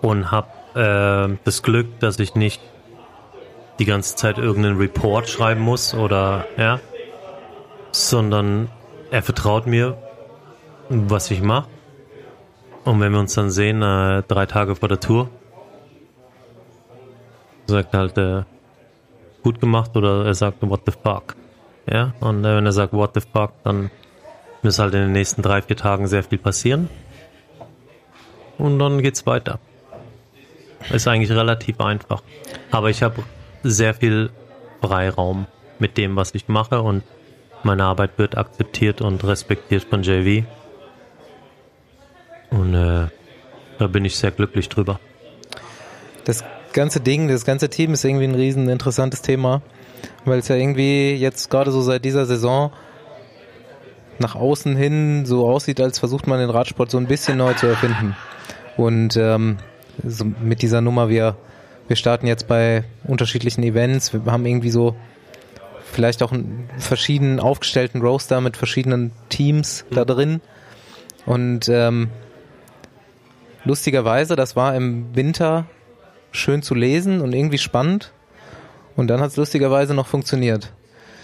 Und habe äh, das Glück, dass ich nicht die ganze Zeit irgendeinen Report schreiben muss oder ja, sondern er vertraut mir, was ich mache. Und wenn wir uns dann sehen, äh, drei Tage vor der Tour, sagt halt äh, gut gemacht oder er sagt what the fuck. Ja, und äh, wenn er sagt what the fuck, dann muss halt in den nächsten drei, vier Tagen sehr viel passieren. Und dann geht's weiter. Ist eigentlich relativ einfach. Aber ich habe sehr viel Freiraum mit dem, was ich mache und meine Arbeit wird akzeptiert und respektiert von JV. Und äh, da bin ich sehr glücklich drüber. Das ganze Ding, das ganze Team ist irgendwie ein riesen interessantes Thema, weil es ja irgendwie jetzt gerade so seit dieser Saison nach außen hin so aussieht, als versucht man den Radsport so ein bisschen neu zu erfinden. Und ähm, so mit dieser Nummer, wir, wir starten jetzt bei unterschiedlichen Events, wir haben irgendwie so vielleicht auch einen verschiedenen aufgestellten Roster mit verschiedenen Teams da drin. Und ähm, lustigerweise, das war im Winter schön zu lesen und irgendwie spannend. Und dann hat es lustigerweise noch funktioniert.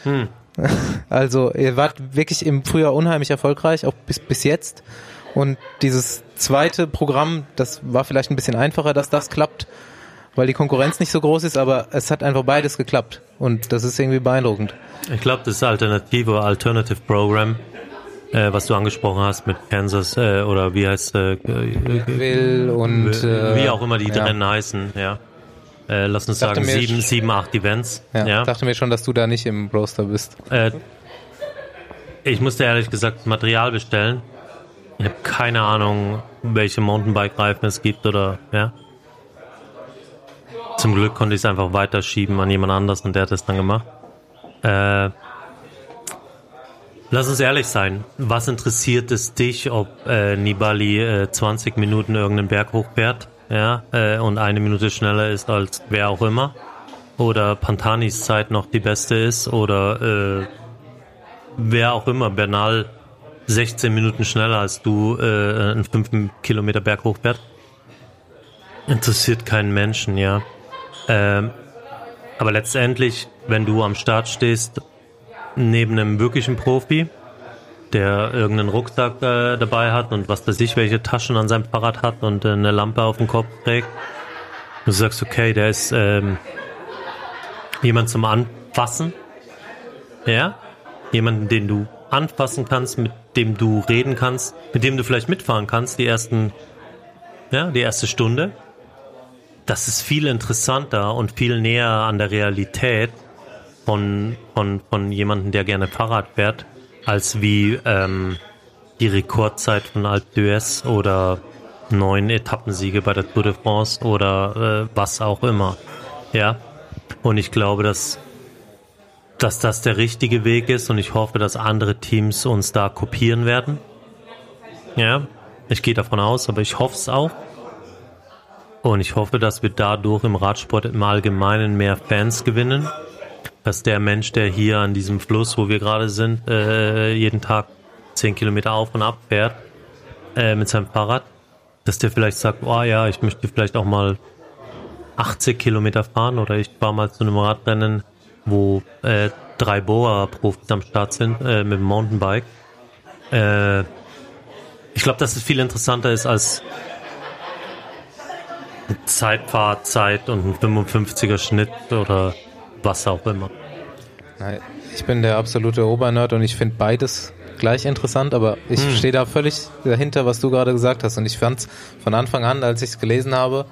Hm. Also ihr wart wirklich im Frühjahr unheimlich erfolgreich, auch bis, bis jetzt. Und dieses zweite Programm, das war vielleicht ein bisschen einfacher, dass das klappt, weil die Konkurrenz nicht so groß ist, aber es hat einfach beides geklappt. Und das ist irgendwie beeindruckend. Ich glaube, das alternative Alternative Program, äh, was du angesprochen hast mit Kansas äh, oder wie heißt äh, Will und äh, wie auch immer die ja. Rennen heißen, ja. Äh, lass uns Dachte sagen sieben, sieben, acht Events. Ja, Ja. dachte mir schon, dass du da nicht im Roster bist. Äh, ich musste ehrlich gesagt Material bestellen. Ich habe keine Ahnung, welche Mountainbike-Reifen es gibt oder ja. Zum Glück konnte ich es einfach weiterschieben an jemand anders und der hat es dann gemacht. Äh, lass uns ehrlich sein. Was interessiert es dich, ob äh, Nibali äh, 20 Minuten irgendeinen Berg hochfährt ja, äh, und eine Minute schneller ist als wer auch immer? Oder Pantanis Zeit noch die beste ist oder äh, wer auch immer, Bernal 16 Minuten schneller als du äh, einen 5 Kilometer Berg hochfährt. Interessiert keinen Menschen, ja. Ähm, aber letztendlich, wenn du am Start stehst, neben einem wirklichen Profi, der irgendeinen Rucksack äh, dabei hat und was weiß ich, welche Taschen an seinem Fahrrad hat und äh, eine Lampe auf dem Kopf trägt, du sagst, okay, der ist ähm, jemand zum Anfassen, ja, jemanden, den du anfassen kannst, mit dem du reden kannst, mit dem du vielleicht mitfahren kannst, die ersten, ja, die erste Stunde. Das ist viel interessanter und viel näher an der Realität von, von, von jemandem, der gerne Fahrrad fährt, als wie ähm, die Rekordzeit von Alpe d'Huez oder neun Etappensiege bei der Tour de France oder äh, was auch immer. Ja. Und ich glaube, dass dass das der richtige Weg ist und ich hoffe, dass andere Teams uns da kopieren werden. Ja, ich gehe davon aus, aber ich hoffe es auch. Und ich hoffe, dass wir dadurch im Radsport im Allgemeinen mehr Fans gewinnen. Dass der Mensch, der hier an diesem Fluss, wo wir gerade sind, äh, jeden Tag 10 Kilometer auf und ab fährt äh, mit seinem Fahrrad, dass der vielleicht sagt, oh ja, ich möchte vielleicht auch mal 80 Kilometer fahren oder ich fahre mal zu einem Radrennen, wo äh, drei Boa-Profis am Start sind äh, mit dem Mountainbike. Äh, ich glaube, dass es viel interessanter ist als eine Zeitfahrzeit und ein 55er Schnitt oder was auch immer. Nein, Ich bin der absolute Obernerd und ich finde beides gleich interessant, aber ich Hm. stehe da völlig dahinter, was du gerade gesagt hast. Und ich fand es von Anfang an, als ich es gelesen habe,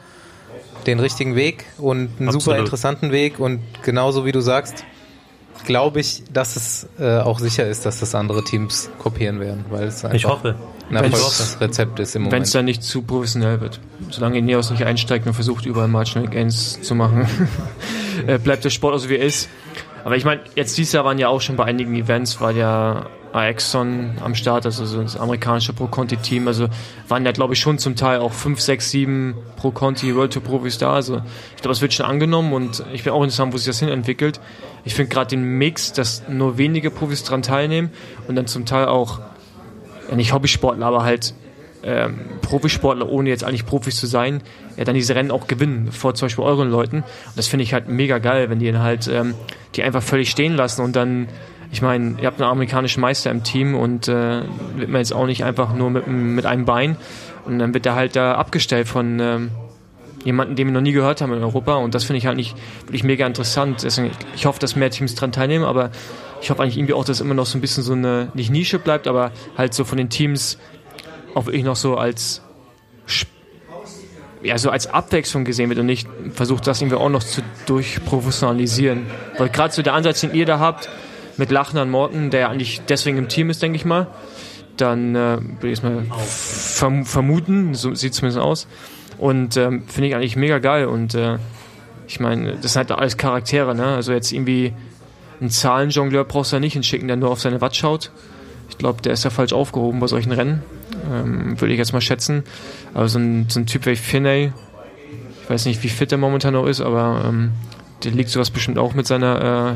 den richtigen Weg und einen super Absolut. interessanten Weg. Und genauso wie du sagst, glaube ich, dass es äh, auch sicher ist, dass das andere Teams kopieren werden, weil es einfach Ich hoffe. Erfolgsrezept ist im Wenn es dann nicht zu professionell wird. Solange Ineos nicht einsteigt und versucht, überall Marginal Gains zu machen, äh, bleibt der Sport auch so wie er ist. Aber ich meine, jetzt dieses Jahr waren ja auch schon bei einigen Events, war ja Axon am Start, also so das amerikanische Pro-Conti-Team. Also waren ja, glaube ich, schon zum Teil auch 5, 6, 7 Pro-Conti World Tour Profis da. Also ich glaube, es wird schon angenommen und ich bin auch interessant, wo sich das hin entwickelt. Ich finde gerade den Mix, dass nur wenige Profis dran teilnehmen und dann zum Teil auch, ja nicht Hobbysportler, aber halt ähm, Profisportler, ohne jetzt eigentlich Profis zu sein, ja dann diese Rennen auch gewinnen vor zum Beispiel euren Leuten. Und das finde ich halt mega geil, wenn die dann halt ähm, die einfach völlig stehen lassen und dann, ich meine, ihr habt einen amerikanischen Meister im Team und äh, wird man jetzt auch nicht einfach nur mit, einem- mit einem Bein und dann wird er halt da abgestellt von ähm, jemanden, den wir noch nie gehört haben in Europa und das finde ich halt nicht wirklich mega interessant. Deswegen, ich hoffe, dass mehr Teams dran teilnehmen, aber ich hoffe eigentlich irgendwie auch, dass immer noch so ein bisschen so eine, nicht Nische bleibt, aber halt so von den Teams auch wirklich noch so als ja, so als Abwechslung gesehen wird und nicht versucht, das irgendwie auch noch zu durchprofessionalisieren. Weil gerade so der Ansatz, den ihr da habt, mit Lachner und Morten, der ja eigentlich deswegen im Team ist, denke ich mal, dann äh, würde ich es mal verm vermuten, so sieht es zumindest aus. Und ähm, finde ich eigentlich mega geil. Und äh, ich meine, das sind halt alles Charaktere, ne? Also jetzt irgendwie einen Zahlenjongleur brauchst du ja nicht hinschicken, der nur auf seine Watt schaut. Ich glaube, der ist ja falsch aufgehoben bei solchen Rennen. Ähm, würde ich jetzt mal schätzen. Aber so ein, so ein Typ wie Finney, ich weiß nicht, wie fit der momentan noch ist, aber ähm, der liegt sowas bestimmt auch mit seiner,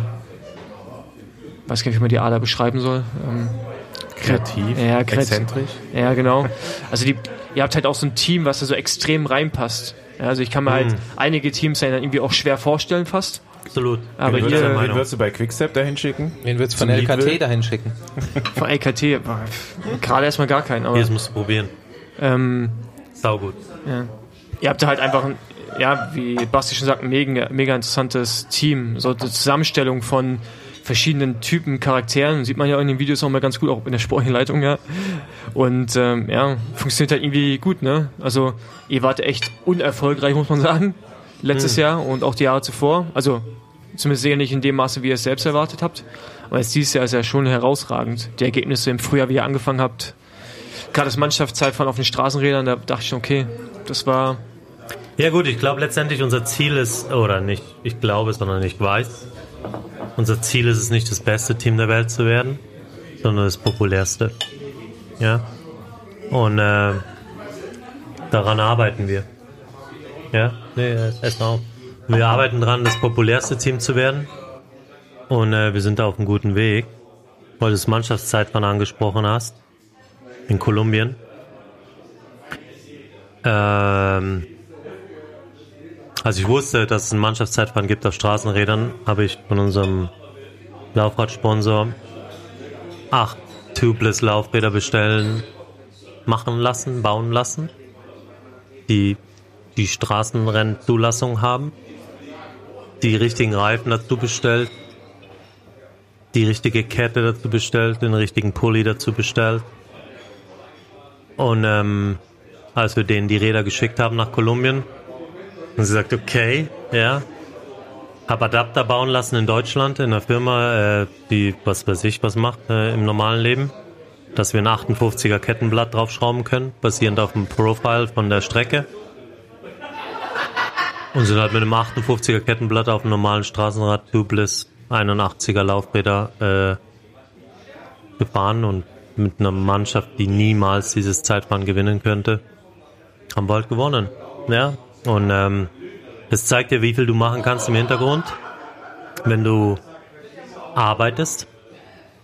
äh, weiß gar nicht, wie man die Ader beschreiben soll. Ähm, Kreativ, Ja, kreativ. exzentrisch. ja, genau. Also die, ihr habt halt auch so ein Team, was da so extrem reinpasst. Ja, also ich kann mir halt einige Teams dann irgendwie auch schwer vorstellen fast. Absolut. Aber ich ihr- Wen würdest du bei Quickstep dahin schicken? Wen wird's von Zum LKT Leadville? dahin schicken? Von LKT, gerade erstmal gar keinen, aber Hier, das musst du probieren. ähm, Sau gut. ihr habt da halt einfach ein, ja, wie Basti schon sagt, ein mega, mega interessantes Team. So eine Zusammenstellung von verschiedenen Typen Charakteren, sieht man ja in den Videos auch mal ganz gut, auch in der sportlichen Leitung, ja. Und ähm, ja, funktioniert halt irgendwie gut, ne? Also ihr wart echt unerfolgreich, muss man sagen, letztes Jahr und auch die Jahre zuvor. Also zumindest sicher nicht in dem Maße, wie ihr es selbst erwartet habt. Aber jetzt dieses Jahr ist ja schon herausragend. Die Ergebnisse im Frühjahr, wie ihr angefangen habt, gerade das Mannschaftszeitfahren auf den Straßenrädern, da dachte ich schon, okay, das war Ja gut, ich glaube letztendlich unser Ziel ist, oder nicht, ich glaube, sondern ich weiß, unser Ziel ist es nicht, das beste Team der Welt zu werden, sondern das populärste. Ja. Und äh, daran arbeiten wir. Ja, nee, erst auf. Wir arbeiten dran, das populärste Team zu werden. Und äh, wir sind da auf einem guten Weg. Weil du das Mannschaftszeitfahren angesprochen hast. In Kolumbien. Ähm, als ich wusste, dass es ein Mannschaftszeitfahren gibt auf Straßenrädern, habe ich von unserem Laufradsponsor acht Tubeless Laufräder bestellen, machen lassen, bauen lassen, die die Straßenrennzulassung haben, die richtigen Reifen dazu bestellt, die richtige Kette dazu bestellt, den richtigen Pulli dazu bestellt. Und ähm, als wir denen die Räder geschickt haben nach Kolumbien, und sie sagt, okay, ja. Hab Adapter bauen lassen in Deutschland, in einer Firma, äh, die, was weiß ich, was macht äh, im normalen Leben. Dass wir ein 58er Kettenblatt draufschrauben können, basierend auf dem Profile von der Strecke. Und sind halt mit einem 58er Kettenblatt auf einem normalen Straßenrad Tubeless 81er Laufräder äh, gefahren und mit einer Mannschaft, die niemals dieses Zeitfahren gewinnen könnte, haben wir halt gewonnen. Ja, und ähm, das zeigt dir, wie viel du machen kannst im Hintergrund, wenn du arbeitest.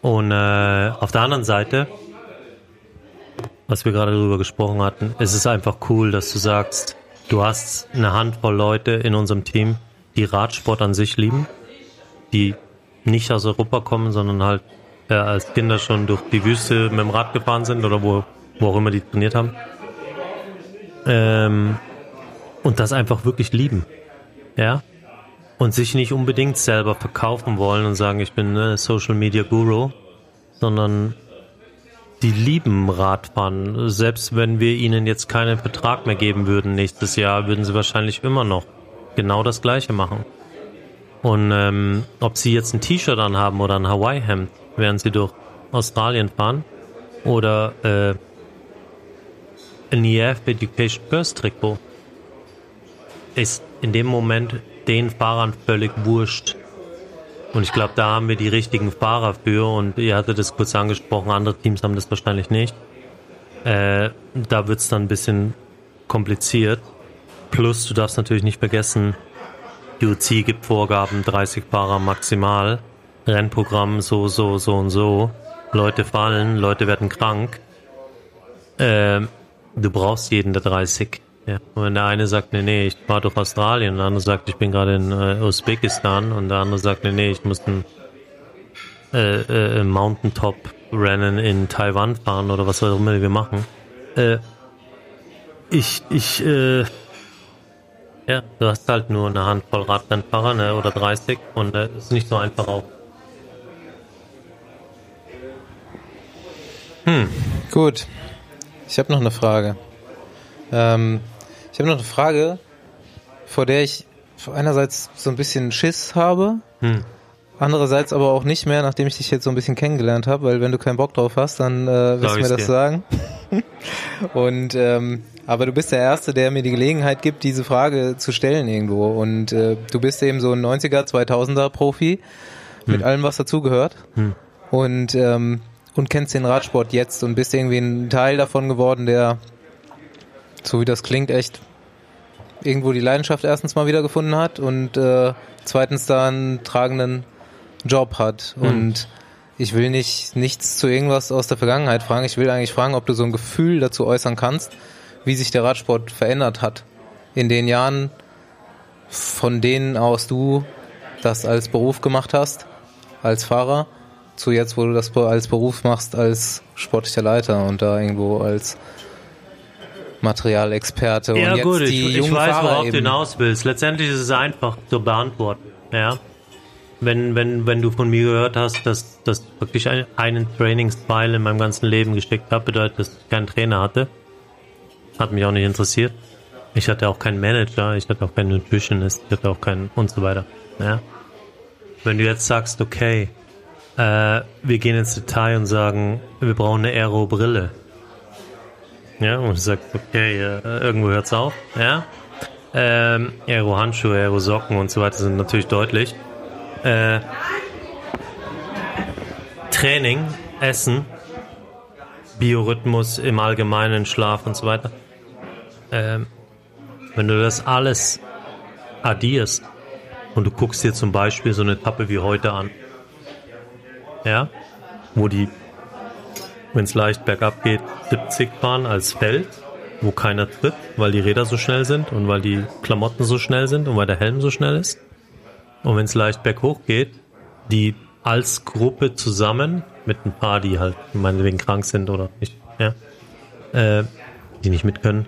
Und äh, auf der anderen Seite, was wir gerade darüber gesprochen hatten, ist es einfach cool, dass du sagst, du hast eine Handvoll Leute in unserem Team, die Radsport an sich lieben, die nicht aus Europa kommen, sondern halt äh, als Kinder schon durch die Wüste mit dem Rad gefahren sind oder wo, wo auch immer die trainiert haben. Ähm, und das einfach wirklich lieben. Ja? Und sich nicht unbedingt selber verkaufen wollen und sagen, ich bin ne, Social Media Guru, sondern die lieben Radfahren. Selbst wenn wir ihnen jetzt keinen Vertrag mehr geben würden nächstes Jahr, würden sie wahrscheinlich immer noch genau das Gleiche machen. Und ähm, ob sie jetzt ein T-Shirt anhaben oder ein Hawaii-Hemd, während sie durch Australien fahren, oder äh, ein EF Education First Trikot, ist in dem Moment den Fahrern völlig wurscht. Und ich glaube, da haben wir die richtigen Fahrer für. Und ihr hattet das kurz angesprochen, andere Teams haben das wahrscheinlich nicht. Äh, da wird's dann ein bisschen kompliziert. Plus, du darfst natürlich nicht vergessen, UC gibt Vorgaben, 30 Fahrer maximal. Rennprogramm so, so, so und so. Leute fallen, Leute werden krank. Äh, du brauchst jeden der 30. Ja. Und wenn der eine sagt, nee, nee, ich fahre durch Australien, und der andere sagt, ich bin gerade in äh, Usbekistan, und der andere sagt, nee, nee, ich muss ein äh, äh, Mountaintop-Rennen in Taiwan fahren oder was auch immer wir machen. Äh, ich, ich, äh, ja, du hast halt nur eine Handvoll Radrennfahrer, ne, oder 30, und äh, ist nicht so einfach auch. Hm, gut. Ich habe noch eine Frage. Ähm, ich habe noch eine Frage, vor der ich einerseits so ein bisschen Schiss habe, Hm. andererseits aber auch nicht mehr, nachdem ich dich jetzt so ein bisschen kennengelernt habe, weil wenn du keinen Bock drauf hast, dann äh, wirst du mir das dir. sagen. Und ähm, aber du bist der Erste, der mir die Gelegenheit gibt, diese Frage zu stellen irgendwo. Und äh, du bist eben so ein 90er, 2000er Profi mit allem, was dazugehört. Hm. Und ähm, und kennst den Radsport jetzt und bist irgendwie ein Teil davon geworden, der so wie das klingt, echt irgendwo die Leidenschaft erstens mal wiedergefunden hat und äh, zweitens da einen tragenden Job hat. Hm. Und ich will nicht nichts zu irgendwas aus der Vergangenheit fragen. Ich will eigentlich fragen, ob du so ein Gefühl dazu äußern kannst, wie sich der Radsport verändert hat in den Jahren, von denen aus du das als Beruf gemacht hast, als Fahrer, zu jetzt, wo du das als Beruf machst, als sportlicher Leiter und da irgendwo als Materialexperte Ja und jetzt gut, die ich, ich weiß, Fahrer worauf du eben. hinaus willst. Letztendlich ist es einfach zu beantworten. Ja. Wenn, wenn, wenn du von mir gehört hast, dass, dass ich wirklich ein, einen Trainingsfile in meinem ganzen Leben gesteckt habe, bedeutet, dass ich keinen Trainer hatte. Hat mich auch nicht interessiert. Ich hatte auch keinen Manager, ich hatte auch keinen Nutritionist, ich hatte auch keinen und so weiter. Ja. Wenn du jetzt sagst, okay, äh, wir gehen ins Detail und sagen, wir brauchen eine Aero-Brille. Ja, und du sagst, okay, äh, irgendwo hört's auf. Ja. Ähm, Aero-Handschuhe, Aero-Socken und so weiter sind natürlich deutlich. Äh, Training, Essen, Biorhythmus im Allgemeinen, Schlaf und so weiter. Ähm, wenn du das alles addierst und du guckst dir zum Beispiel so eine Etappe wie heute an, ja, wo die, wenn es leicht bergab geht, 70 fahren als Feld, wo keiner tritt, weil die Räder so schnell sind und weil die Klamotten so schnell sind und weil der Helm so schnell ist. Und wenn es leicht berghoch geht, die als Gruppe zusammen mit ein paar, die halt meinetwegen krank sind oder nicht, ja, äh, die nicht mit können,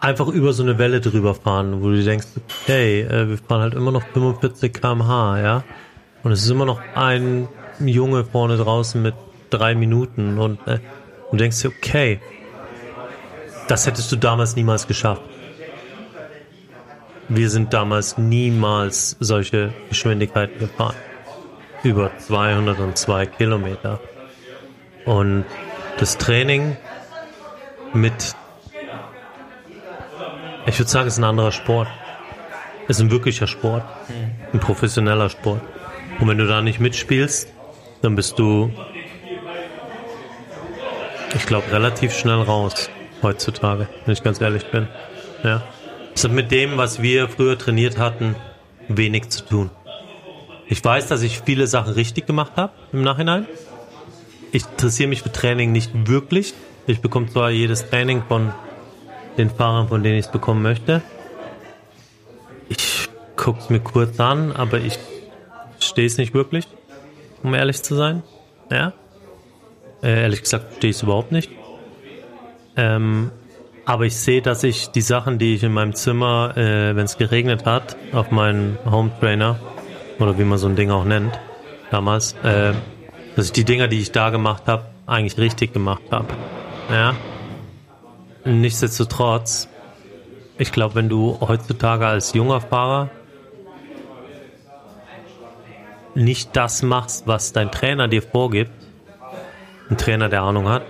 einfach über so eine Welle drüber fahren, wo du denkst, okay, äh, wir fahren halt immer noch 45 km/h, ja, und es ist immer noch ein Junge vorne draußen mit drei Minuten und äh, du denkst dir, okay, das hättest du damals niemals geschafft. Wir sind damals niemals solche Geschwindigkeiten gefahren. Über 202 Kilometer. Und das Training mit, ich würde sagen, es ist ein anderer Sport. Es ist ein wirklicher Sport. Ein professioneller Sport. Und wenn du da nicht mitspielst, dann bist du, ich glaube, relativ schnell raus heutzutage, wenn ich ganz ehrlich bin. Ja. Das hat mit dem, was wir früher trainiert hatten, wenig zu tun. Ich weiß, dass ich viele Sachen richtig gemacht habe im Nachhinein. Ich interessiere mich für Training nicht wirklich. Ich bekomme zwar jedes Training von den Fahrern, von denen ich es bekommen möchte. Ich gucke es mir kurz an, aber ich stehe es nicht wirklich, um ehrlich zu sein. Ja. Äh, ehrlich gesagt verstehe ich es überhaupt nicht. Ähm, aber ich sehe, dass ich die Sachen, die ich in meinem Zimmer, äh, wenn es geregnet hat, auf meinen Home Trainer oder wie man so ein Ding auch nennt, damals, äh, dass ich die Dinger, die ich da gemacht habe, eigentlich richtig gemacht habe. Ja. Nichtsdestotrotz, ich glaube, wenn du heutzutage als junger Fahrer nicht das machst, was dein Trainer dir vorgibt, ein Trainer, der Ahnung hat,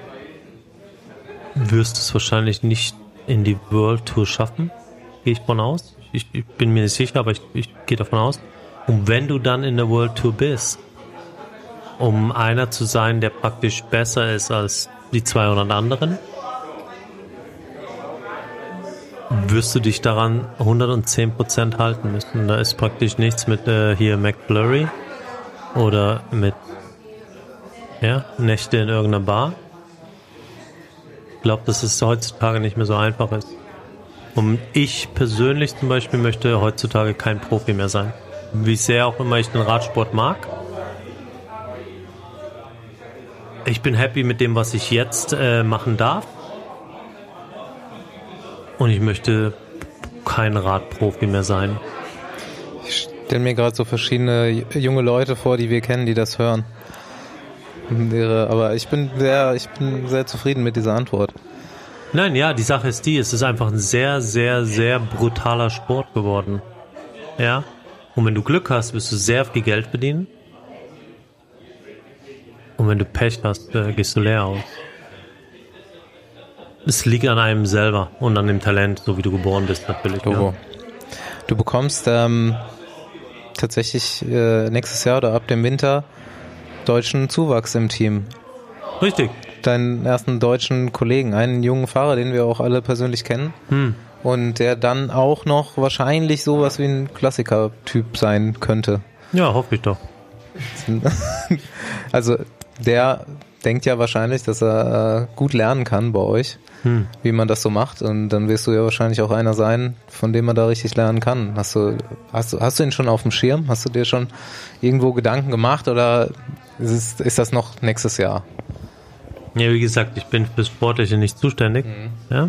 wirst du es wahrscheinlich nicht in die World Tour schaffen. Gehe ich von aus. Ich, ich bin mir nicht sicher, aber ich, ich gehe davon aus. Und wenn du dann in der World Tour bist, um einer zu sein, der praktisch besser ist als die 200 anderen, wirst du dich daran 110% halten müssen. Da ist praktisch nichts mit äh, hier McFlurry oder mit ja, Nächte in irgendeiner Bar. Ich glaube, dass es heutzutage nicht mehr so einfach ist. Und ich persönlich zum Beispiel möchte heutzutage kein Profi mehr sein. Wie sehr auch immer ich den Radsport mag. Ich bin happy mit dem, was ich jetzt äh, machen darf. Und ich möchte kein Radprofi mehr sein. Ich stelle mir gerade so verschiedene junge Leute vor, die wir kennen, die das hören. Aber ich bin sehr, ich bin sehr zufrieden mit dieser Antwort. Nein, ja, die Sache ist die, es ist einfach ein sehr, sehr, sehr brutaler Sport geworden. Ja. Und wenn du Glück hast, wirst du sehr viel Geld verdienen. Und wenn du Pech hast, äh, gehst du leer aus. Es liegt an einem selber und an dem Talent, so wie du geboren bist, natürlich. Ja. Du bekommst ähm, tatsächlich äh, nächstes Jahr oder ab dem Winter deutschen Zuwachs im Team. Richtig. Deinen ersten deutschen Kollegen, einen jungen Fahrer, den wir auch alle persönlich kennen. Hm. Und der dann auch noch wahrscheinlich sowas wie ein Klassiker-Typ sein könnte. Ja, hoffe ich doch. Also der denkt ja wahrscheinlich, dass er äh, gut lernen kann bei euch hm. wie man das so macht. Und dann wirst du ja wahrscheinlich auch einer sein, von dem man da richtig lernen kann. Hast du, hast du, hast du ihn schon auf dem Schirm? Hast du dir schon irgendwo Gedanken gemacht oder ist, ist das noch nächstes Jahr? Ja, wie gesagt, ich bin fürs Sportliche nicht zuständig. Mhm. Ja.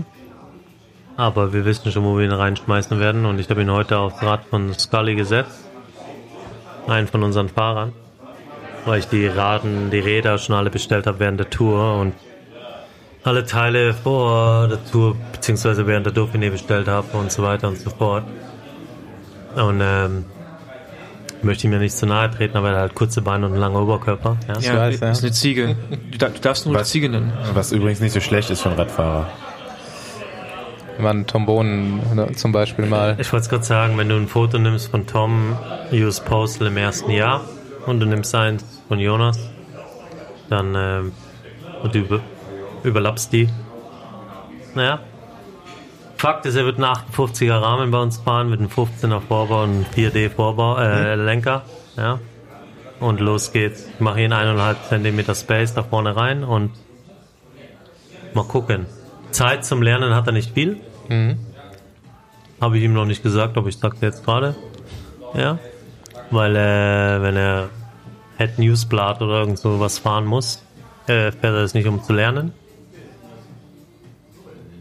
Aber wir wissen schon, wo wir ihn reinschmeißen werden. Und ich habe ihn heute aufs Rad von Scully gesetzt. Einen von unseren Fahrern. Weil ich die Raden, die Räder schon alle bestellt habe während der Tour und alle Teile vor der Tour beziehungsweise während der Dauphiné bestellt habe und so weiter und so fort. Und ähm, möchte ich mir nicht zu nahe treten, aber er hat halt kurze Beine und einen langen Oberkörper. Ja, ja weiß, ja. ist eine Ziege. Du, darfst nur was, Ziege nennen. Was übrigens nicht so schlecht ist für einen Radfahrer. Man Tombonen ne, zum Beispiel mal. Ich wollte es gerade sagen, wenn du ein Foto nimmst von Tom US Postal im ersten Jahr und du nimmst eins von Jonas, dann ähm, und du überlappst die. Naja. Fakt ist, er wird einen 58er Rahmen bei uns fahren mit einem 15er Vorbau und einem 4D Vorbau, äh, mhm. Lenker. Ja. Und los geht's. Ich mache hier einen 1,5 cm Space da vorne rein und mal gucken. Zeit zum Lernen hat er nicht viel. Mhm. Habe ich ihm noch nicht gesagt, aber ich sagte jetzt gerade. Ja. Weil äh, wenn er Head Newsblatt oder irgend so was fahren muss, äh, fährt er es nicht um zu lernen.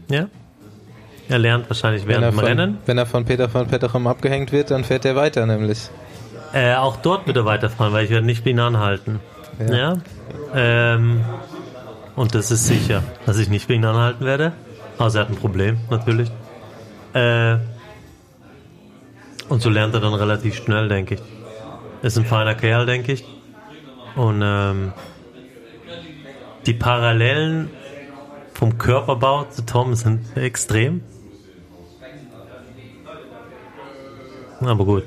Ja. Er lernt wahrscheinlich während dem Rennen. Wenn er von Peter von Petterem abgehängt wird, dann fährt er weiter nämlich. Äh, auch dort wird er weiterfahren, weil ich werde nicht ihn anhalten. Ja. ja? Ähm, und das ist sicher, dass ich nicht ihn anhalten werde. Also er hat ein Problem, natürlich. Äh, und so lernt er dann relativ schnell, denke ich. Ist ein feiner Kerl, denke ich. Und ähm, die Parallelen vom Körperbau zu Tom sind extrem. Aber gut,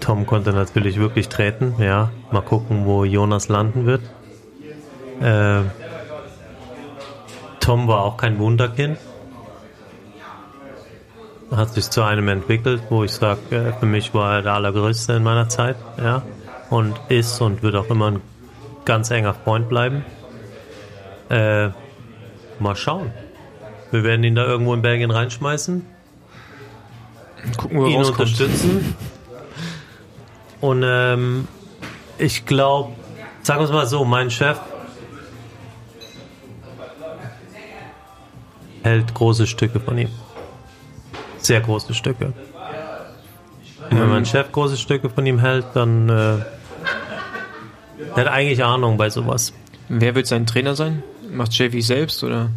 Tom konnte natürlich wirklich treten. Ja, mal gucken, wo Jonas landen wird. Äh, Tom war auch kein Wunderkind. Hat sich zu einem entwickelt, wo ich sage, äh, für mich war er der allergrößte in meiner Zeit. Ja, und ist und wird auch immer ein ganz enger Freund bleiben. Äh, Mal schauen. Wir werden ihn da irgendwo in Belgien reinschmeißen. Gucken wir, ihn rauskommt. unterstützen. Und ähm, ich glaube, sagen wir es mal so, mein Chef hält große Stücke von ihm. Sehr große Stücke. Und wenn mein Chef große Stücke von ihm hält, dann äh, der hat eigentlich Ahnung bei sowas. Wer wird sein Trainer sein? Macht JV selbst oder?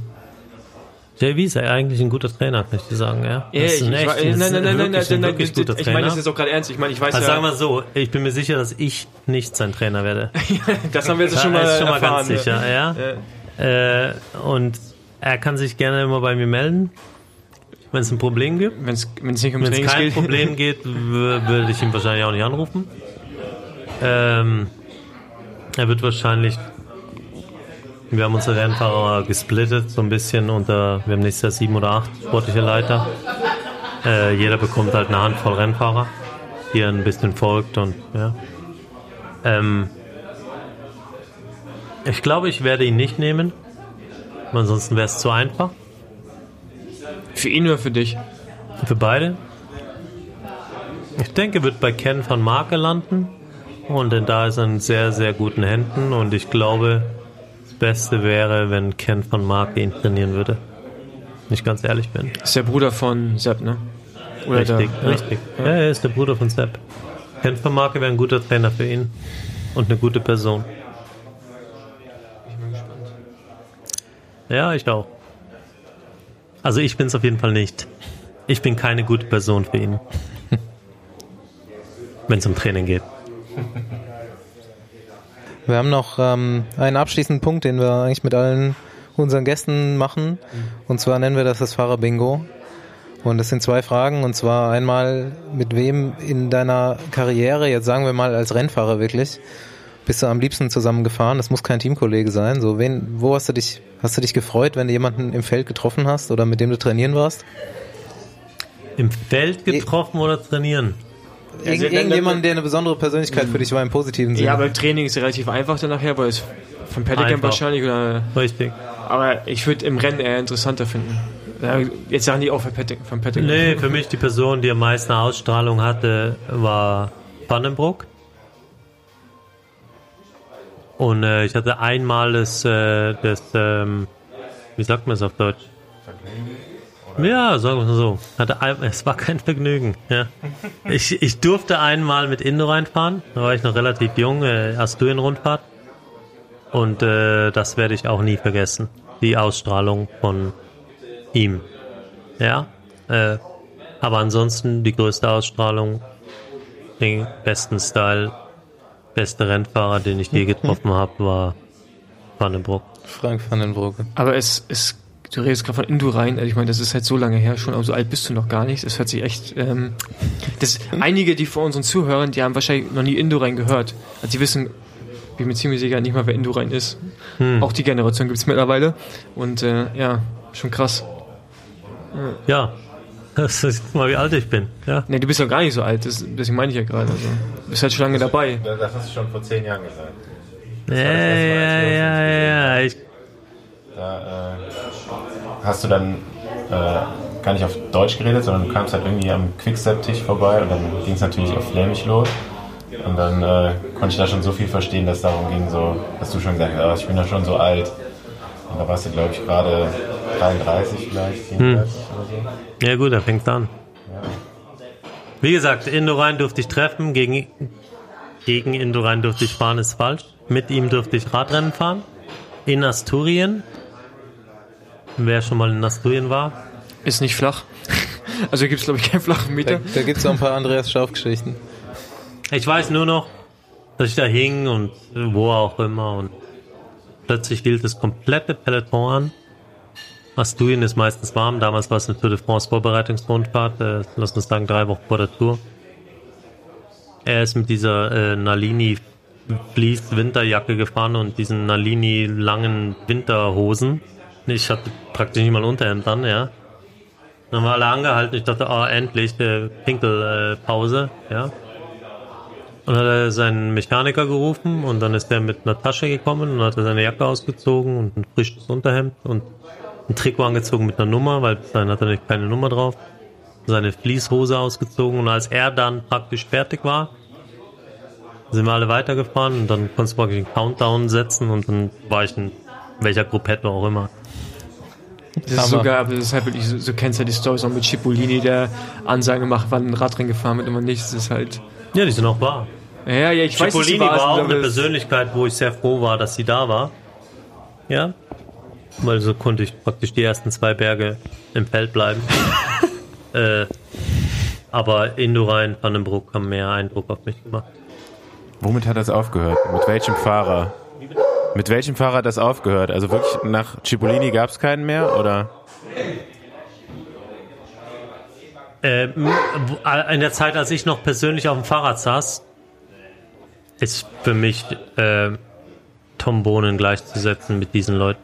JV ist ja eigentlich ein guter Trainer, kann ich dir sagen, ja. Ja, ist ich, ein echt- war- nein, ist nein, nein, nein, nein, nein, ich meine das Trainer. jetzt auch gerade ernst. Ich meine, ich weiß Also ja, sagen wir so, ich bin mir sicher, dass ich nicht sein Trainer werde. das haben wir jetzt schon Ja, mal, ist schon mal erfahren. ganz sicher, ja. Äh, und er kann sich gerne immer bei mir melden, wenn es ein Problem gibt. Wenn es nicht um Wenn es kein. Problem geht, würde ich ihn wahrscheinlich auch nicht anrufen. Ähm, er wird wahrscheinlich. Wir haben unsere Rennfahrer gesplittet, so ein bisschen unter. Wir haben nächstes Jahr sieben oder acht sportliche Leiter. Äh, jeder bekommt halt eine Handvoll Rennfahrer, die er ein bisschen folgt und ja. Ähm, ich glaube, ich werde ihn nicht nehmen. Ansonsten wäre es zu einfach. Für ihn oder für dich? Für beide? Ich denke, er wird bei Ken van Marke landen. Und denn da ist er in sehr, sehr guten Händen. Und ich glaube, Beste wäre, wenn Ken van Marke ihn trainieren würde. Wenn ich ganz ehrlich bin. Ist der Bruder von Sepp, ne? Oder Richtig, der, richtig. Ja, er ist der Bruder von Sepp. Ken van Marke wäre ein guter Trainer für ihn. Und eine gute Person. Ja, ich auch. Also ich bin es auf jeden Fall nicht. Ich bin keine gute Person für ihn. Wenn es um Training geht. Wir haben noch ähm, einen abschließenden Punkt, den wir eigentlich mit allen unseren Gästen machen. Und zwar nennen wir das das Fahrer-Bingo. Und das sind zwei Fragen. Und zwar einmal, mit wem in deiner Karriere, jetzt sagen wir mal als Rennfahrer wirklich, bist du am liebsten zusammengefahren? Das muss kein Teamkollege sein. So, wen, wo hast du dich, hast du dich gefreut, wenn du jemanden im Feld getroffen hast oder mit dem du trainieren warst? Im Feld getroffen oder trainieren? Irgend, wenn- irgendjemand, der eine besondere Persönlichkeit für dich war im positiven Sinne. Ja, aber im Training ist es relativ einfach dann nachher, weil es von Pettigam Einfach. wahrscheinlich oder. Richtig. Aber ich würde im Rennen eher interessanter finden. Jetzt sagen die auch. Von Pettigam. Nee, für mich die Person, die am meisten Ausstrahlung hatte, war Pannenbrook. Und äh, ich hatte einmal das, äh, das ähm, wie sagt man es auf Deutsch? Ja, sagen wir es mal so. Hatte es war kein Vergnügen. Ja. Ich, ich durfte einmal mit Indo reinfahren. Da war ich noch relativ jung, äh, Asturien-Rundfahrt. Und äh, das werde ich auch nie vergessen. Die Ausstrahlung von ihm. Ja. Äh, aber ansonsten die größte Ausstrahlung, den besten Style, beste Rennfahrer, den ich je getroffen habe, war Vandenbroek. Frank van den Broeke. Aber es ist. Du redest gerade von Indurain, also ich meine, das ist halt so lange her schon, aber so alt bist du noch gar nicht. Es hört sich echt. Ähm, das, einige, die von unseren Zuhörern, die haben wahrscheinlich noch nie Indurain gehört. Also die wissen, bin mir ziemlich sicher, nicht mal, wer Indurain ist. Auch die Generation gibt es mittlerweile. Und äh, ja, schon krass. Ja, das ist mal wie alt ich bin. Ja. Ne, du bist doch gar nicht so alt, das, deswegen meine ich ja gerade. Also, du bist halt schon lange dabei. Das hast du schon vor zehn Jahren gesagt. Ja, ja, ja, ja, ja. Ich, Da äh, hast du dann äh, gar nicht auf Deutsch geredet, sondern du kamst halt irgendwie am Quickstep-Tisch vorbei und dann ging es natürlich auf Flämisch los. Und dann äh, konnte ich da schon so viel verstehen, dass es darum ging, so, dass du schon gesagt hast, ah, ich bin ja schon so alt. Und da warst du, glaube ich, gerade 33 vielleicht, 34 oder so. ja gut, da fängt an. Wie gesagt, Indorein durfte ich treffen, gegen, gegen Indorein durfte ich fahren, ist falsch. Mit ihm durfte ich Radrennen fahren. In Asturien. Wer schon mal in Asturien war. Ist nicht flach. Also gibt es, glaube ich, keinen flachen Da, Meter. da gibt es auch ein paar Andreas Schauf-Geschichten. Ich weiß nur noch, dass ich da hing und wo auch immer und plötzlich hielt das komplette Peloton an. Asturien ist meistens warm. Damals war es eine Tour de France Vorbereitungsrundfahrt. Äh, lass uns sagen, drei Wochen vor der Tour. Er ist mit dieser äh, Nalini Fleece Winterjacke gefahren und diesen Nalini langen Winterhosen. Ich hatte praktisch nicht mal Unterhemd an, ja. Dann haben wir alle angehalten. Ich dachte, ah, endlich, äh, Pinkelpause, Pause, ja. Und dann hat er seinen Mechaniker gerufen und dann ist er mit einer Tasche gekommen und hat seine Jacke ausgezogen und ein frisches Unterhemd und ein Trikot angezogen mit einer Nummer, weil dahin hat er nicht keine Nummer drauf. Seine Fließhose ausgezogen und als er dann praktisch fertig war, sind wir alle weitergefahren und dann konntest du praktisch einen Countdown setzen und dann war ich in welcher Gruppette auch immer. Das ist so geil, aber das ist halt wirklich, so, so kennst du ja die Storys auch mit Cipollini, der Ansagen macht, wann ein Radrennen gefahren wird und wann nicht. Das ist halt. Ja, die sind auch wahr. Ja, ja, ich weiß, Cipollini sie wahr war sind, auch eine Persönlichkeit, wo ich sehr froh war, dass sie da war. Ja. weil so konnte ich praktisch die ersten zwei Berge im Feld bleiben. äh, aber Indurain, Vandenbroek haben mehr Eindruck auf mich gemacht. Womit hat das aufgehört? Mit welchem Fahrer? Mit welchem Fahrer hat das aufgehört? Also wirklich nach Cipollini gab es keinen mehr oder? Äh, wo- in der Zeit, als ich noch persönlich auf dem Fahrrad saß, ist für mich äh, Tom Bohnen gleichzusetzen mit diesen Leuten.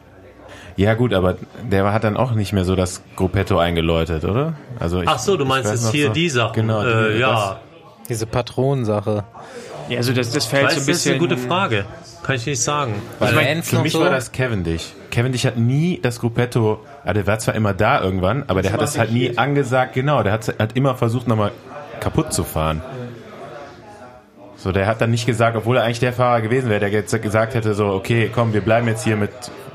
Ja gut, aber der hat dann auch nicht mehr so das Gruppetto eingeläutet, oder? Also ich, Ach so, du meinst jetzt hier so- die Sachen. Genau, äh, ja, Diese Patronensache. Ja, also das, das fällt weißt, so ein das ist eine bisschen. gute Frage. Kann ich nicht sagen. Weil Ich mein, für mich so? war das Cavendish. Cavendish hat nie das Gruppetto, ah, der war zwar immer da irgendwann, aber der hat das halt nie angesagt, genau, der hat, hat immer versucht nochmal kaputt zu fahren. So, der hat dann nicht gesagt, obwohl er eigentlich der Fahrer gewesen wäre, der jetzt gesagt hätte so, okay, komm, wir bleiben jetzt hier mit,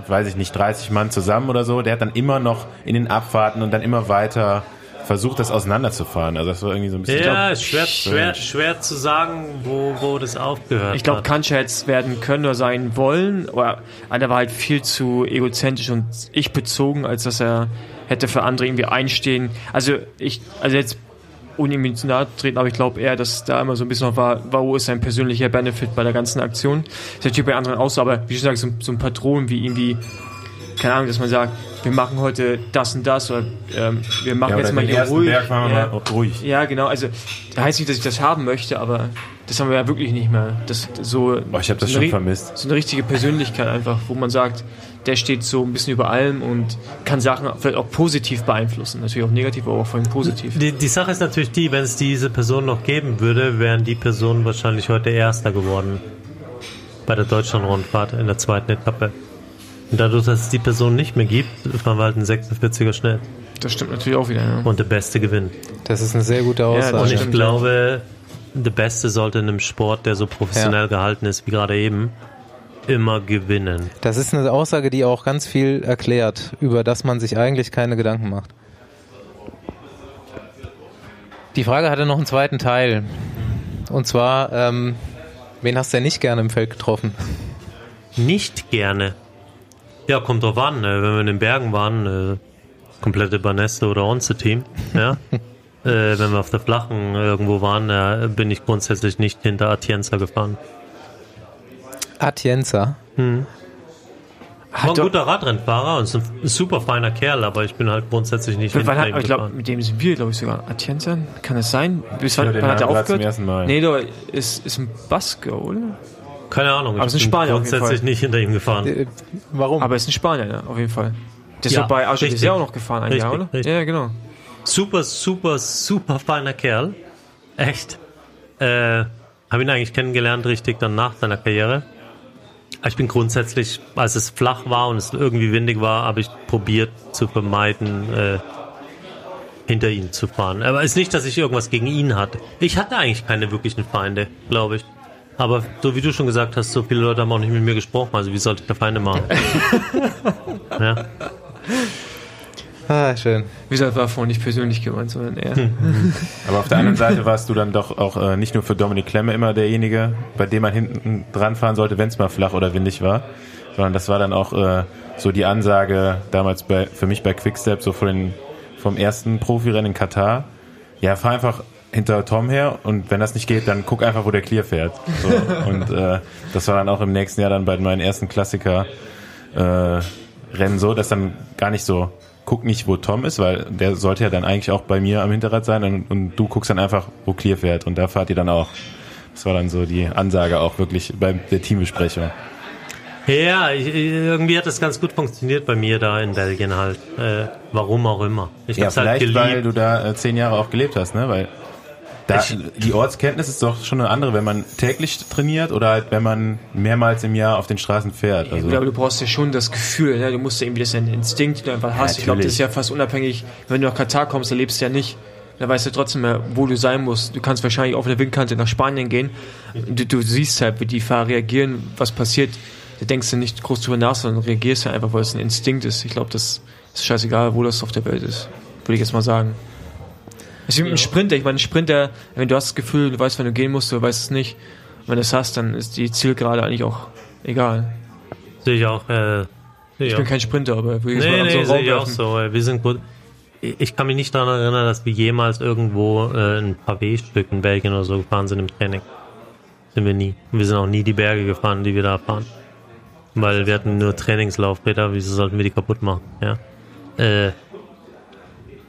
weiß ich nicht, 30 Mann zusammen oder so. Der hat dann immer noch in den Abfahrten und dann immer weiter versucht, das auseinanderzufahren. Also das war irgendwie so ein bisschen... Ja, ist schwer, schwer, schwer zu sagen, wo, wo das aufgehört Ich glaube. Kancha hätte es werden können oder sein wollen, aber einer war halt viel zu egozentrisch und ich bezogen, als dass er hätte für andere irgendwie einstehen. Also ich, also jetzt ohne ihm zu nahe zu treten, aber ich glaube eher, dass da immer so ein bisschen noch war, war, wo ist sein persönlicher Benefit bei der ganzen Aktion. Ist natürlich bei anderen auch so, aber wie schon gesagt, so, so ein Patron wie irgendwie, keine Ahnung, dass man sagt, wir machen heute das und das oder ähm, wir machen Ja, jetzt mal hier ruhig. Berg machen wir Ja. mal ruhig. Ja, genau. Also das heißt nicht, dass ich das haben möchte, aber das haben wir ja wirklich nicht mehr. Das so. Boah, ich habe das so schon vermisst. So eine richtige Persönlichkeit einfach, wo man sagt, der steht so ein bisschen über allem und kann Sachen vielleicht auch positiv beeinflussen. Natürlich auch negativ, aber auch vor allem positiv. Die, die Sache ist natürlich die, wenn es diese Person noch geben würde, wären die Personen wahrscheinlich heute Erster geworden. Bei der Deutschlandrundfahrt in der zweiten Etappe. Und dadurch, dass es die Person nicht mehr gibt, fahren wir halt einen 46er schnell. Das stimmt natürlich auch wieder. Ja. Und der Beste gewinnt. Das ist eine sehr gute Aussage. Und ich glaube, der Beste sollte in einem Sport, der so professionell gehalten ist wie gerade eben, immer gewinnen. Das ist eine Aussage, die auch ganz viel erklärt, über das man sich eigentlich keine Gedanken macht. Die Frage hatte noch einen zweiten Teil. Und zwar, ähm, wen hast du denn nicht gerne im Feld getroffen? Nicht gerne. Ja, kommt drauf an. äh, Wenn wir in den Bergen waren, äh, komplette Baneste oder Onze-Team, ja. äh, wenn wir auf der Flachen irgendwo waren, äh, bin ich grundsätzlich nicht hinter Atienza gefahren. Atienza. War ein guter Radrennfahrer und ist ein super feiner Kerl, aber ich bin halt grundsätzlich nicht Wann hinter hat, ihm ich glaube, mit dem sind wir, glaube ich, sogar. Atienza? Kann es sein? Bis wann, höre den wann hat er grad zum aufgehört? ersten Mal. Nee, doch, ist, ist ein Basco, oder? Keine Ahnung, ich Aber es ist ein bin Spanier auf jeden grundsätzlich nicht hinter ihm gefahren. Äh, warum? Aber er ist ein Spanier, ja, auf jeden Fall. Der ist Ja, bei Argentinien richtig. auch noch gefahren, ein Jahr, Richtig, oder? richtig. Ja, genau. super, super, super feiner Kerl. Echt. Äh, habe ihn eigentlich kennengelernt, richtig dann nach seiner Karriere. Ich bin grundsätzlich, als es flach war und es irgendwie windig war, habe ich probiert zu vermeiden, äh, hinter ihn zu fahren. Aber es ist nicht, dass ich irgendwas gegen ihn hatte. Ich hatte eigentlich keine wirklichen Feinde, glaube ich. Aber so wie du schon gesagt hast, so viele Leute haben auch nicht mit mir gesprochen. Also wie sollte ich da Feinde machen? ja. ah, schön. Wie gesagt, war vorhin nicht persönlich gemeint, sondern eher. Aber auf der anderen Seite warst du dann doch auch äh, nicht nur für Dominik Klemme immer derjenige, bei dem man hinten dran fahren sollte, wenn es mal flach oder windig war, sondern das war dann auch äh, so die Ansage damals bei, für mich bei Quickstep, so von den, vom ersten Profirennen in Katar. Ja, fahr einfach hinter Tom her und wenn das nicht geht, dann guck einfach, wo der Clear fährt. So, und äh, das war dann auch im nächsten Jahr dann bei meinen ersten Klassiker äh, Rennen so, dass dann gar nicht so, guck nicht, wo Tom ist, weil der sollte ja dann eigentlich auch bei mir am Hinterrad sein und, und du guckst dann einfach, wo Clear fährt und da fahrt ihr dann auch. Das war dann so die Ansage auch wirklich bei der Teambesprechung. Ja, ich, irgendwie hat das ganz gut funktioniert bei mir da in Belgien halt. Äh, warum auch immer. Ich Ja, hab's halt vielleicht, weil geliebt. du da äh, zehn Jahre auch gelebt hast, ne? Weil da, die Ortskenntnis ist doch schon eine andere, wenn man täglich trainiert oder halt, wenn man mehrmals im Jahr auf den Straßen fährt. Also, Ich glaube, du brauchst ja schon das Gefühl, ne? du musst ja irgendwie das ein Instinkt, den du einfach hast. ich glaube, das ist ja fast unabhängig, wenn du nach Katar kommst, da lebst du ja nicht. Da weißt du trotzdem mehr, wo du sein musst. Du kannst wahrscheinlich auf der Windkante nach Spanien gehen. Du, du siehst halt, wie die Fahrer reagieren, was passiert. Da denkst du nicht groß drüber nach, sondern reagierst ja einfach, weil es ein Instinkt ist. Ich glaube, das ist scheißegal, wo das auf der Welt ist. Würde ich jetzt mal sagen. Es ist wie mit einem Sprinter. Ich meine, ein Sprinter, wenn du hast das Gefühl, du weißt, wann du gehen musst, du weißt es nicht. Und wenn du es hast, dann ist die Zielgerade eigentlich auch egal. Sehe ich auch. Äh, Ich bin kein Sprinter, aber würde ich Nee, nee, so sehe ich auch so. ey. Wir sind gut. Ich kann mich nicht daran erinnern, dass wir jemals irgendwo äh, ein Pavé-Stück in Belgien oder so gefahren sind im Training. Sind wir nie. Wir sind auch nie die Berge gefahren, die wir da fahren. Weil wir hatten nur Trainingslaufräder, wieso sollten wir die kaputt machen? Ja. Äh,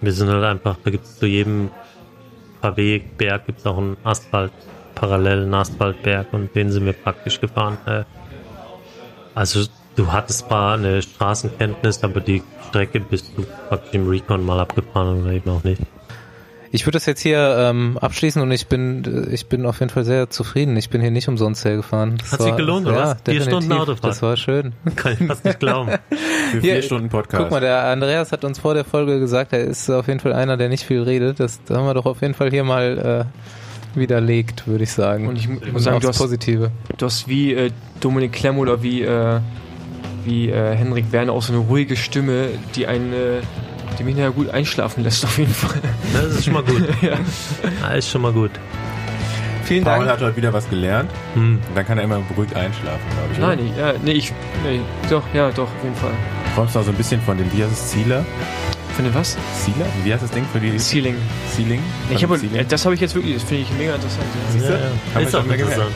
wir sind halt einfach, da gibt es zu jedem Pavé-Berg gibt es auch einen Asphalt, parallelen Asphaltberg und den sind wir praktisch gefahren. Äh, also du hattest zwar eine Straßenkenntnis, aber die Strecke bist du praktisch im Recon mal abgefahren oder eben auch nicht. Ich würde das jetzt hier ähm, abschließen und ich bin ich bin auf jeden Fall sehr zufrieden. Ich bin hier nicht umsonst hergefahren. Das Hat sich war- gelohnt, oder ja, was? Vier definitiv. Stunden Autofahrt. Das war schön. Kann ich fast nicht glauben. Für vier Stunden Podcast. Guck mal, der Andreas hat uns vor der Folge gesagt, er ist auf jeden Fall einer, der nicht viel redet. Das haben wir doch auf jeden Fall hier mal äh, widerlegt, würde ich sagen. Und ich mu- muss sagen, du hast- Positive. Du hast wie äh, Dominik Klemm oder wie, äh, wie äh, Henrik Werner auch so eine ruhige Stimme, die einen, äh, die mich nachher gut einschlafen lässt, auf jeden Fall. Das ist schon mal gut. ja. Das ist schon mal gut. Vielen Paul Dank. hat heute wieder was gelernt. Hm. Dann kann er immer beruhigt einschlafen, glaube ich. Nein, ich, ja, nee, ich, nee, doch, ja, doch, auf jeden Fall. Du träumst auch so ein bisschen von dem, wie heißt es, Zieler? Für den was? Zieler? Wie heißt das Ding für die Ceiling. Ceiling? Nee, ich Von habe, Ceiling? das habe ich jetzt wirklich, das finde ich mega interessant. Ja. Siehst du? Ja, ja. Ist auch interessant.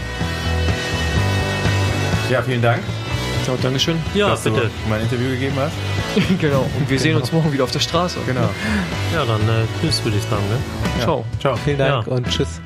Ja, vielen Dank, Ciao, Dankeschön. Ja, dass bitte. du mein Interview gegeben hast. genau. Und wir sehen uns morgen wieder auf der Straße. Genau. Ja, dann äh, tschüss, würde ich sagen. Ne? Ciao. Ciao. Vielen Dank Ja. und tschüss.